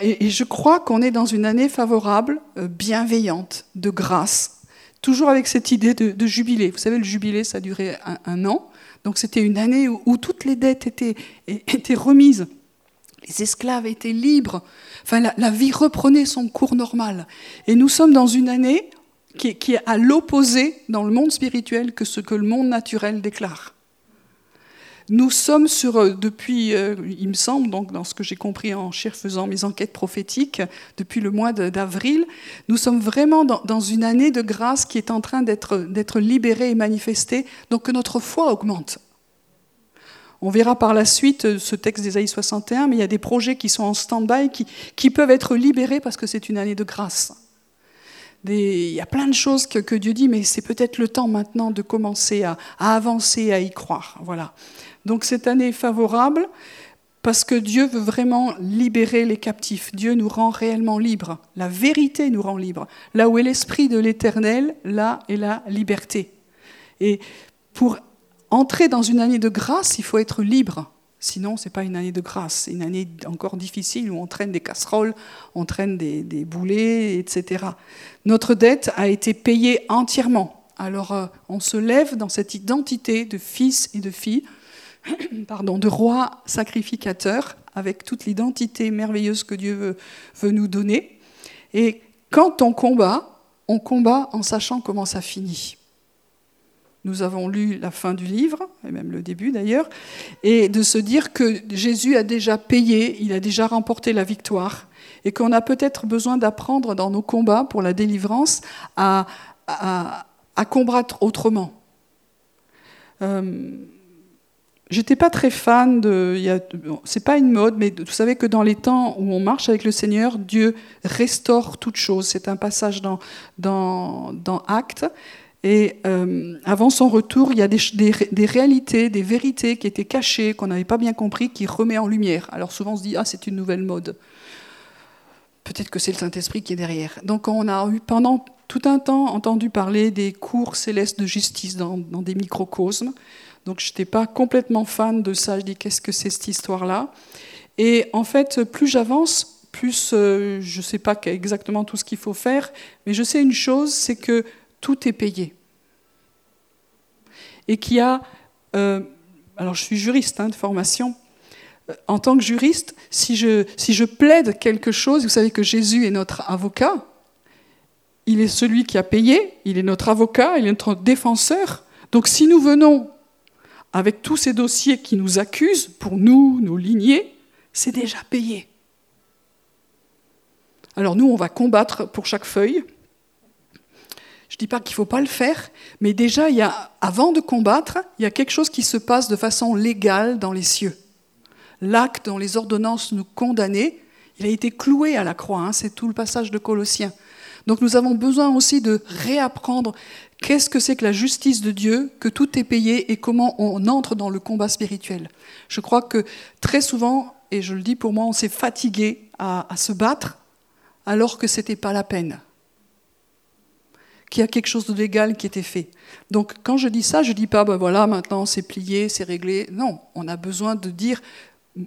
et, je crois qu'on est dans une année favorable, euh, bienveillante, de grâce, toujours avec cette idée de, jubilé. Vous savez, le jubilé, ça duré un, an. Donc, c'était une année où, toutes les dettes étaient, étaient remises. Les esclaves étaient libres. Enfin, la, vie reprenait son cours normal. Et nous sommes dans une année qui est à l'opposé dans le monde spirituel que ce que le monde naturel déclare. Nous sommes sur, euh, depuis, euh, il me semble, donc dans ce que j'ai compris en faisant mes enquêtes prophétiques, depuis le mois d'avril, nous sommes vraiment dans, une année de grâce qui est en train d'être libérée et manifestée, donc que notre foi augmente. On verra par la suite euh, ce texte d'Ésaïe 61, mais il y a des projets qui sont en stand-by, qui, qui peuvent être libérés parce que c'est une année de grâce. Il y a plein de choses que, Dieu dit, mais c'est peut-être le temps maintenant de commencer à, à, avancer, à y croire. Voilà. Donc cette année est favorable parce que Dieu veut vraiment libérer les captifs. Dieu nous rend réellement libres. La vérité nous rend libres. Là où est l'esprit de l'éternel, là est la liberté. Et pour entrer dans une année de grâce, il faut être libre. Sinon, ce n'est pas une année de grâce, une année encore difficile où on traîne des casseroles, on traîne des, boulets, etc. Notre dette a été payée entièrement. Alors, euh, on se lève dans cette identité de fils et de filles (coughs) pardon, de roi sacrificateur, avec toute l'identité merveilleuse que Dieu veut, nous donner. Et quand on combat, on combat en sachant comment ça finit. Nous avons lu la fin du livre, et même le début d'ailleurs, et de se dire que Jésus a déjà payé, il a déjà remporté la victoire, et qu'on a peut-être besoin d'apprendre dans nos combats pour la délivrance à, combattre autrement. Euh, J'étais pas très fan de. C'est pas une mode, mais vous savez que dans les temps où on marche avec le Seigneur, Dieu restaure toute chose. C'est un passage dans, dans, dans Actes. Et euh, avant son retour, il y a des, réalités, des vérités qui étaient cachées, qu'on n'avait pas bien compris, qui remet en lumière. Alors souvent on se dit, ah, c'est une nouvelle mode. Peut-être que c'est le Saint-Esprit qui est derrière. Donc on a eu pendant tout un temps entendu parler des cours célestes de justice dans, dans des microcosmes. Donc je n'étais pas complètement fan de ça. Je dis qu'est-ce que c'est cette histoire-là? Et en fait, plus j'avance, plus euh, je ne sais pas exactement tout ce qu'il faut faire, mais je sais une chose, c'est que tout est payé. Et qu'il y a... Euh, alors je suis juriste hein, de formation. Euh, en tant que juriste, si je, si je plaide quelque chose, vous savez que Jésus est notre avocat, il est celui qui a payé, il est notre avocat, il est notre défenseur. Donc si nous venons avec tous ces dossiers qui nous accusent, pour nous, nos lignées, c'est déjà payé. Alors nous, on va combattre pour chaque feuille. Je ne dis pas qu'il ne faut pas le faire, mais déjà, avant de combattre, il y a quelque chose qui se passe de façon légale dans les cieux. L'acte dont les ordonnances nous condamnaient, il a été cloué à la croix, hein, c'est tout le passage de Colossiens. Donc nous avons besoin aussi de réapprendre Qu'est-ce que c'est que la justice de Dieu, que tout est payé et comment on entre dans le combat spirituel Je crois que très souvent, et je le dis pour moi, on s'est fatigué à, se battre alors que ce n'était pas la peine. Qu'il y a quelque chose de légal qui était fait. Donc quand je dis ça, je ne dis pas, ben voilà, maintenant c'est plié, c'est réglé. Non, on a besoin de dire,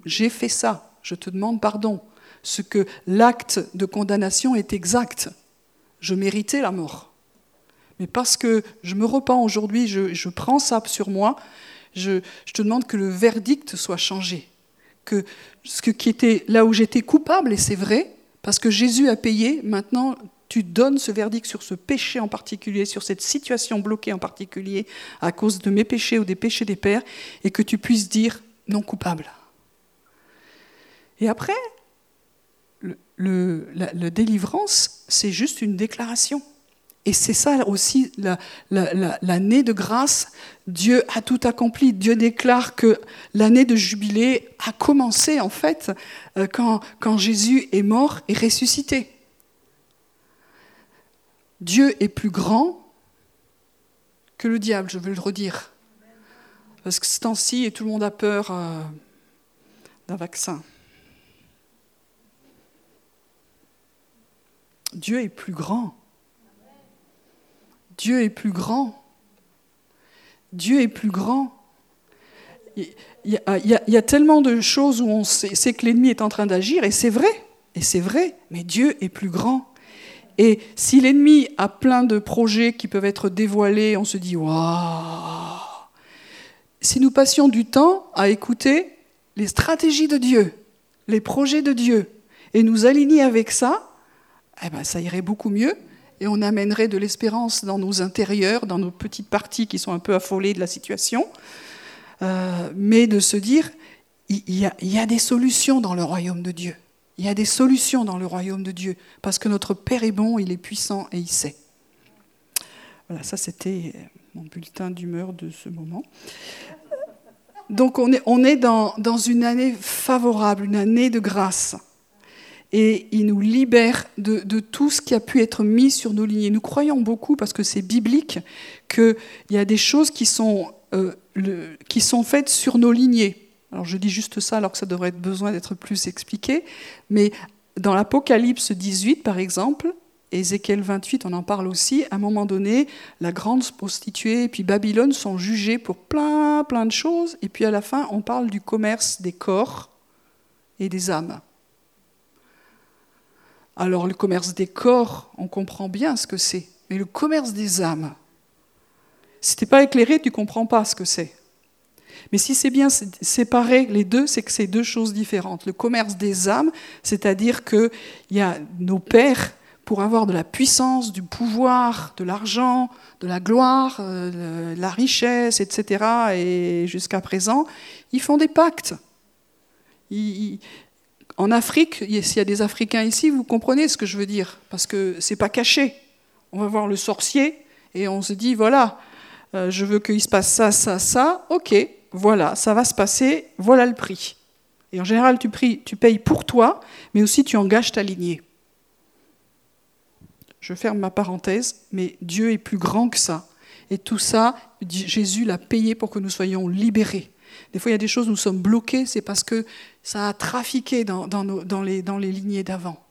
j'ai fait ça, je te demande pardon. Ce que l'acte de condamnation est exact. Je méritais la mort mais parce que je me repens aujourd'hui, je, prends ça sur moi, je, te demande que le verdict soit changé. Que ce qui était là où j'étais coupable, et c'est vrai, parce que Jésus a payé, maintenant tu donnes ce verdict sur ce péché en particulier, sur cette situation bloquée en particulier, à cause de mes péchés ou des péchés des pères, et que tu puisses dire non coupable. Et après, la délivrance, c'est juste une déclaration. Et c'est ça aussi l'année de grâce. Dieu a tout accompli. Dieu déclare que l'année de jubilé a commencé en fait euh, quand Jésus est mort et ressuscité. Dieu est plus grand que le diable, je veux le redire. Parce que ce temps-ci, et tout le monde a peur euh, d'un vaccin. Dieu est plus grand. Dieu est plus grand. Dieu est plus grand. Il y, a, tellement de choses où on sait, que l'ennemi est en train d'agir, et c'est vrai, et c'est vrai, mais Dieu est plus grand. Et si l'ennemi a plein de projets qui peuvent être dévoilés, on se dit waouh Si nous passions du temps à écouter les stratégies de Dieu, les projets de Dieu et nous aligner avec ça, eh ben, ça irait beaucoup mieux et on amènerait de l'espérance dans nos intérieurs, dans nos petites parties qui sont un peu affolées de la situation, euh, mais de se dire, il y, a, des solutions dans le royaume de Dieu. Il y a des solutions dans le royaume de Dieu, parce que notre Père est bon, il est puissant et il sait. Voilà, ça c'était mon bulletin d'humeur de ce moment. Donc on est, on est dans, dans une année favorable, une année de grâce et il nous libère de, tout ce qui a pu être mis sur nos lignées. Nous croyons beaucoup, parce que c'est biblique, qu'il y a des choses qui sont, euh, qui sont faites sur nos lignées. Alors je dis juste ça alors que ça devrait être besoin d'être plus expliqué, mais dans l'Apocalypse 18 par exemple, Ézéchiel 28, on en parle aussi, à un moment donné, la grande prostituée et puis Babylone sont jugés pour plein, plein de choses, et puis à la fin, on parle du commerce des corps et des âmes. Alors le commerce des corps, on comprend bien ce que c'est, mais le commerce des âmes, si tu n'es pas éclairé, tu comprends pas ce que c'est. Mais si c'est bien séparé les deux, c'est que c'est deux choses différentes. Le commerce des âmes, c'est-à-dire qu'il y a nos pères, pour avoir de la puissance, du pouvoir, de l'argent, de la gloire, euh, de la richesse, etc., et jusqu'à présent, ils font des pactes. En Afrique, s'il y a des Africains ici, vous comprenez ce que je veux dire, parce que c'est pas caché. On va voir le sorcier et on se dit voilà, euh, je veux qu'il se passe ça, ça, ça. Ok, voilà, ça va se passer. Voilà le prix. Et en général, tu, tu payes pour toi, mais aussi tu engages ta lignée. Je ferme ma parenthèse, mais Dieu est plus grand que ça. Et tout ça, Jésus l'a payé pour que nous soyons libérés. Des fois, il y a des choses où nous sommes bloqués, c'est parce que ça a trafiqué dans, les, lignées d'avant.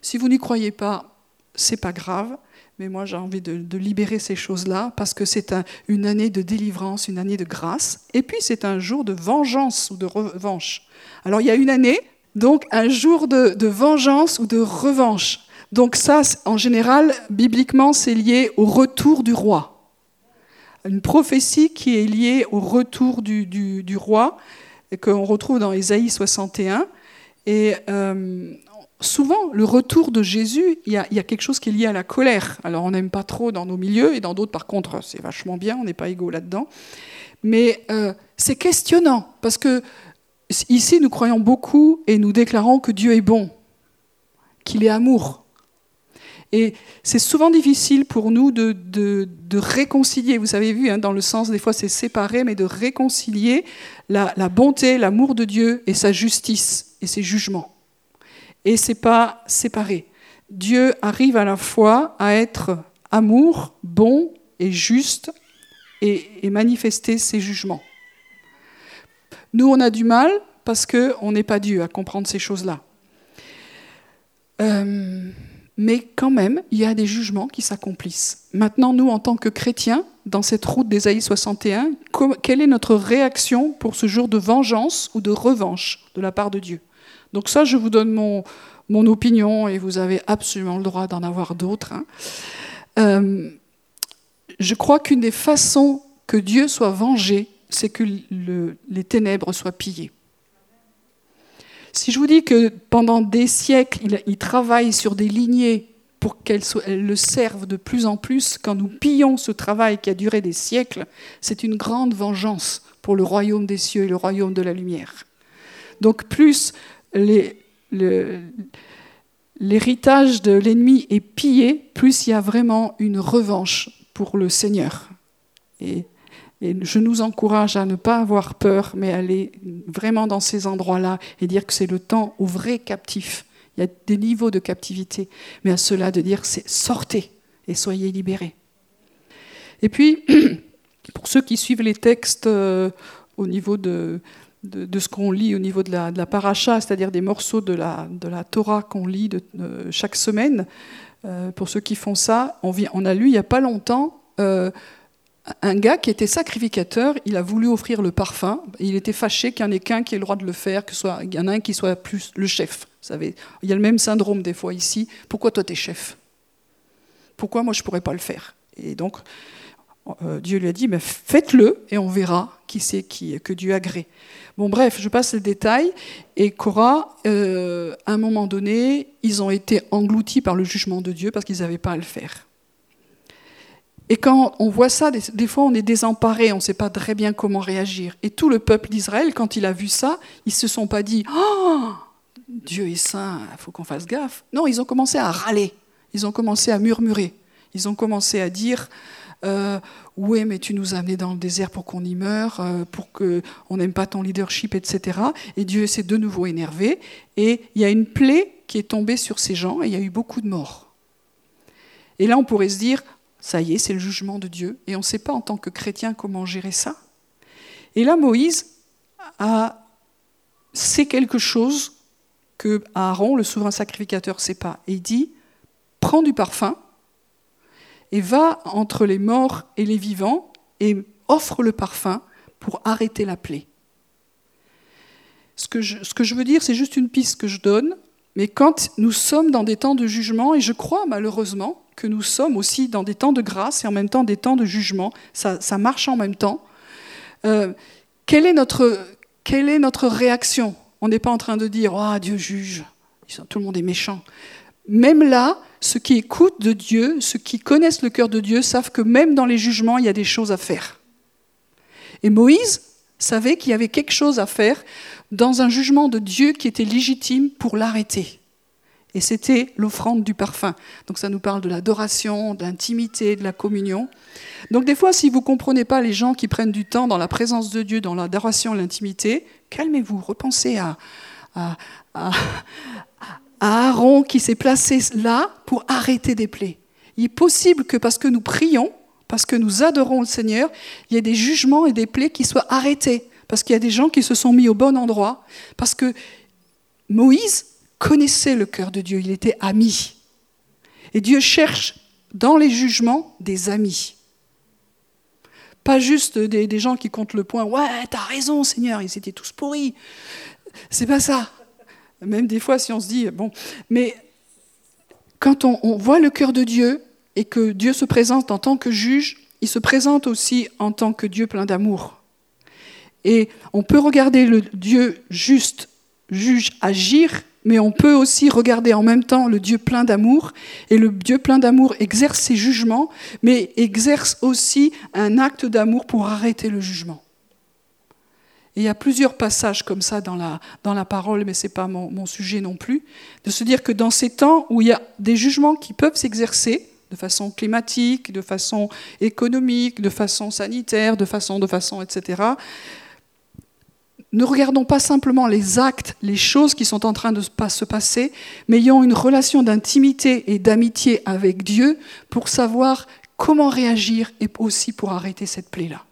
Si vous n'y croyez pas, c'est pas grave, mais moi j'ai envie de, libérer ces choses-là parce que c'est une année de délivrance, une année de grâce, et puis c'est un jour de vengeance ou de revanche. Alors il y a une année, donc un jour de, vengeance ou de revanche. Donc ça, en général, bibliquement, c'est lié au retour du roi une prophétie qui est liée au retour du, roi, et qu'on retrouve dans Ésaïe 61. Et souvent, le retour de Jésus, il y, a, quelque chose qui est lié à la colère. Alors, on n'aime pas trop dans nos milieux, et dans d'autres, par contre, c'est vachement bien, on n'est pas égaux là-dedans. Mais euh, c'est questionnant, parce que ici, nous croyons beaucoup et nous déclarons que Dieu est bon, qu'il est amour. Et c'est souvent difficile pour nous de, réconcilier, vous avez vu, hein, dans le sens, des fois c'est séparé, mais de réconcilier la, bonté, l'amour de Dieu et sa justice et ses jugements. Et c'est pas séparé. Dieu arrive à la fois à être amour, bon et juste et, manifester ses jugements. Nous, on a du mal parce qu'on n'est pas Dieu à comprendre ces choses-là. Euh, mais quand même, il y a des jugements qui s'accomplissent. Maintenant, nous, en tant que chrétiens, dans cette route d'Ésaïe 61, quelle est notre réaction pour ce jour de vengeance ou de revanche de la part de Dieu? Donc ça, je vous donne mon, mon opinion et vous avez absolument le droit d'en avoir d'autres. Hein. Euh, je crois qu'une des façons que Dieu soit vengé, c'est que les ténèbres soient pillées. Si je vous dis que pendant des siècles, il, travaille sur des lignées pour qu'elles le servent de plus en plus, quand nous pillons ce travail qui a duré des siècles, c'est une grande vengeance pour le royaume des cieux et le royaume de la lumière. Donc plus l'héritage de l'ennemi est pillé, plus il y a vraiment une revanche pour le Seigneur. Et je nous encourage à ne pas avoir peur, mais aller vraiment dans ces endroits-là et dire que c'est le temps au vrai captif. Il y a des niveaux de captivité, mais à cela de dire c'est sortez et soyez libérés. Et puis, (clears throat) pour ceux qui suivent les textes euh, au niveau de, de, ce qu'on lit au niveau de la, de paracha, c'est-à-dire des morceaux de la, Torah qu'on lit chaque semaine, euh, pour ceux qui font ça, on, a lu il n'y a pas longtemps euh, un gars qui était sacrificateur, il a voulu offrir le parfum, il était fâché qu'il n'y en ait qu'un qui ait le droit de le faire, que soit, il y en a un qui soit plus le chef. Vous savez, il y a le même syndrome des fois ici. Pourquoi toi tu es chef? Pourquoi moi je ne pourrais pas le faire? Et donc, euh, Dieu lui a dit, mais faites-le et on verra qui c'est qui, que Dieu a gré. Bon, bref, je passe le détail. Et Cora, euh, à un moment donné, ils ont été engloutis par le jugement de Dieu parce qu'ils n'avaient pas à le faire. Et quand on voit ça, des, fois on est désemparé, on ne sait pas très bien comment réagir. Et tout le peuple d'Israël, quand il a vu ça, ils ne se sont pas dit Oh, Dieu est saint, il faut qu'on fasse gaffe. Non, ils ont commencé à râler, ils ont commencé à murmurer, ils ont commencé à dire euh, oui, mais tu nous as amenés dans le désert pour qu'on y meure, euh, pour qu'on n'aime pas ton leadership, etc. Et Dieu s'est de nouveau énervé. Et il y a une plaie qui est tombée sur ces gens et il y a eu beaucoup de morts. Et là, on pourrait se dire, ça y est, c'est le jugement de Dieu. Et on ne sait pas en tant que chrétien comment gérer ça. Et là, Moïse a, sait quelque chose que Aaron, le souverain sacrificateur, ne sait pas. Et il dit, prends du parfum et va entre les morts et les vivants et offre le parfum pour arrêter la plaie. Ce que je, ce que je veux dire, c'est juste une piste que je donne, mais quand nous sommes dans des temps de jugement, et je crois malheureusement que nous sommes aussi dans des temps de grâce et en même temps des temps de jugement, ça, ça marche en même temps, euh, quelle, est notre, quelle est notre réaction? On n'est pas en train de dire ⁇ oh, Dieu juge, tout le monde est méchant ⁇ Même là, ceux qui écoutent de Dieu, ceux qui connaissent le cœur de Dieu, savent que même dans les jugements, il y a des choses à faire. Et Moïse savait qu'il y avait quelque chose à faire dans un jugement de Dieu qui était légitime pour l'arrêter. Et c'était l'offrande du parfum. Donc ça nous parle de l'adoration, de l'intimité, de la communion. Donc des fois, si vous ne comprenez pas les gens qui prennent du temps dans la présence de Dieu, dans l'adoration, l'intimité, calmez-vous, repensez à, à, Aaron qui s'est placé là pour arrêter des plaies. Il est possible que parce que nous prions, parce que nous adorons le Seigneur, il y ait des jugements et des plaies qui soient arrêtés, parce qu'il y a des gens qui se sont mis au bon endroit, parce que Moïse connaissait le cœur de Dieu, il était ami. Et Dieu cherche dans les jugements des amis. Pas juste des, des gens qui comptent le point, ouais, t'as raison Seigneur, ils étaient tous pourris. C'est pas ça. Même des fois, si on se dit, bon, mais quand on, voit le cœur de Dieu et que Dieu se présente en tant que juge, il se présente aussi en tant que Dieu plein d'amour. Et on peut regarder le Dieu juste, juge, agir, mais on peut aussi regarder en même temps le Dieu plein d'amour. Et le Dieu plein d'amour exerce ses jugements, mais exerce aussi un acte d'amour pour arrêter le jugement il y a plusieurs passages comme ça dans la, parole, mais ce n'est pas mon, sujet non plus, de se dire que dans ces temps où il y a des jugements qui peuvent s'exercer, de façon climatique, de façon économique, de façon sanitaire, de façon, de façon, etc., ne regardons pas simplement les actes, les choses qui sont en train de se passer, mais ayons une relation d'intimité et d'amitié avec Dieu pour savoir comment réagir et aussi pour arrêter cette plaie-là.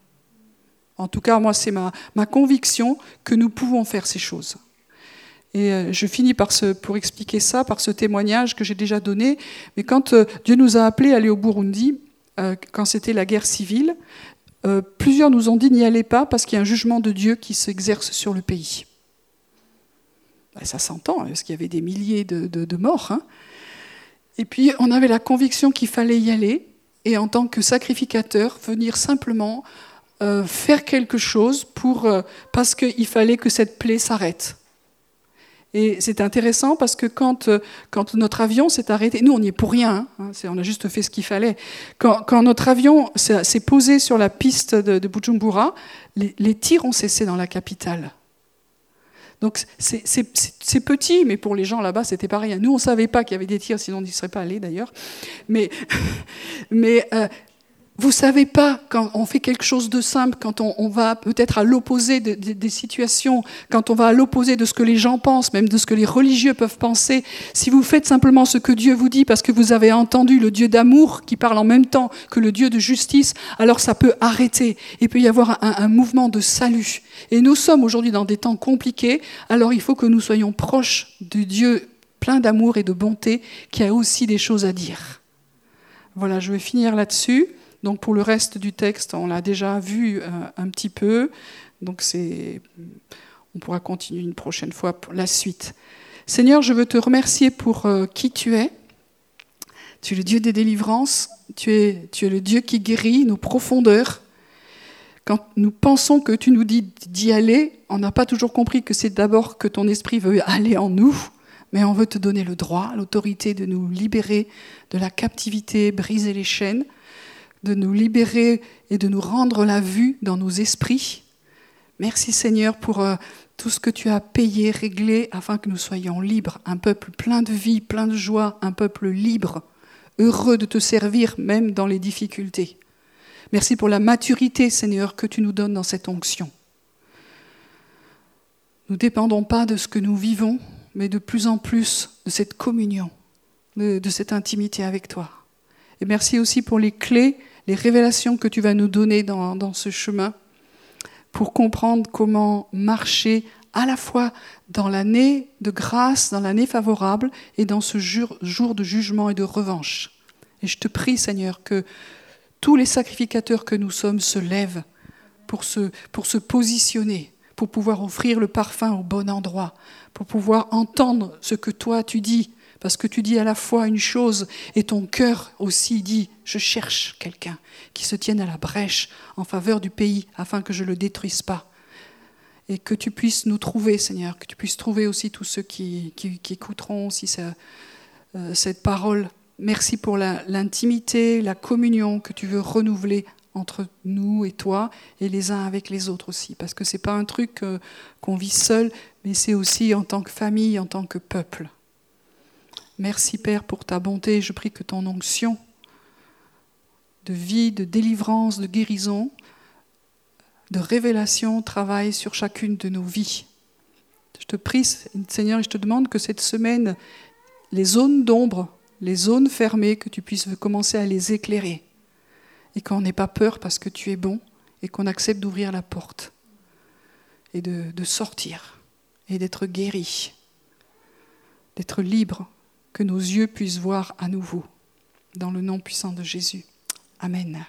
En tout cas, moi, c'est ma, conviction que nous pouvons faire ces choses. Et euh, je finis pour expliquer ça par ce témoignage que j'ai déjà donné. Mais quand euh, Dieu nous a appelés à aller au Burundi, euh, quand c'était la guerre civile, plusieurs nous ont dit n'y allez pas parce qu'il y a un jugement de Dieu qui s'exerce sur le pays. Ben, ça s'entend, hein, parce qu'il y avait des milliers de, morts. Hein. Et puis on avait la conviction qu'il fallait y aller, et en tant que sacrificateur, venir simplement euh, faire quelque chose pour, euh, parce qu'il fallait que cette plaie s'arrête. Et c'est intéressant parce que quand, euh, quand notre avion s'est arrêté, nous on n'y est pour rien, hein, on a juste fait ce qu'il fallait. Quand, quand, notre avion s'est posé sur la piste de, Bujumbura, les, tirs ont cessé dans la capitale. Donc c'est petit, mais pour les gens là-bas, c'était pas rien. Nous, on savait pas qu'il y avait des tirs, sinon on n'y serait pas allé d'ailleurs. Mais (laughs) vous savez pas quand on fait quelque chose de simple, quand on, va peut-être à l'opposé des situations, quand on va à l'opposé de ce que les gens pensent, même de ce que les religieux peuvent penser. Si vous faites simplement ce que Dieu vous dit parce que vous avez entendu le Dieu d'amour qui parle en même temps que le Dieu de justice, alors ça peut arrêter. Il peut y avoir un, un mouvement de salut. Et nous sommes aujourd'hui dans des temps compliqués, alors il faut que nous soyons proches du Dieu plein d'amour et de bonté qui a aussi des choses à dire. Voilà, je vais finir là-dessus. Donc pour le reste du texte, on l'a déjà vu euh, un petit peu. Donc c'est, on pourra continuer une prochaine fois pour la suite. Seigneur, je veux te remercier pour euh, qui tu es. Tu es le Dieu des délivrances, tu es, tu es le Dieu qui guérit nos profondeurs. Quand nous pensons que tu nous dis d'y aller, on n'a pas toujours compris que c'est d'abord que ton esprit veut aller en nous, mais on veut te donner le droit, l'autorité de nous libérer de la captivité, briser les chaînes, de nous libérer et de nous rendre la vue dans nos esprits. Merci Seigneur pour euh, tout ce que tu as payé, réglé, afin que nous soyons libres, un peuple plein de vie, plein de joie, un peuple libre, heureux de te servir même dans les difficultés. Merci pour la maturité, Seigneur, que tu nous donnes dans cette onction. Nous ne dépendons pas de ce que nous vivons, mais de plus en plus de cette communion, de, de cette intimité avec toi. Et merci aussi pour les clés, les révélations que tu vas nous donner dans, ce chemin pour comprendre comment marcher à la fois dans l'année de grâce, dans l'année favorable et dans ce jour, de jugement et de revanche. Et je te prie, Seigneur, que tous les sacrificateurs que nous sommes se lèvent pour se positionner, pour pouvoir offrir le parfum au bon endroit, pour pouvoir entendre ce que toi tu dis, parce que tu dis à la fois une chose et ton cœur aussi dit, je cherche quelqu'un qui se tienne à la brèche en faveur du pays afin que je ne le détruise pas. Et que tu puisses nous trouver, Seigneur, que tu puisses trouver aussi tous ceux qui, écouteront aussi euh, cette parole. Merci pour l'intimité, la, la communion que tu veux renouveler entre nous et toi et les uns avec les autres aussi. Parce que ce n'est pas un truc euh, qu'on vit seul, mais c'est aussi en tant que famille, en tant que peuple. Merci Père pour ta bonté. Je prie que ton onction de vie, de délivrance, de guérison, de révélation travaille sur chacune de nos vies. Je te prie, Seigneur, et je te demande que cette semaine, les zones d'ombre, les zones fermées, que tu puisses commencer à les éclairer. Et qu'on n'ait pas peur parce que tu es bon et qu'on accepte d'ouvrir la porte et de, de sortir et d'être guéri, d'être libre que nos yeux puissent voir à nouveau. Dans le nom puissant de Jésus. Amen.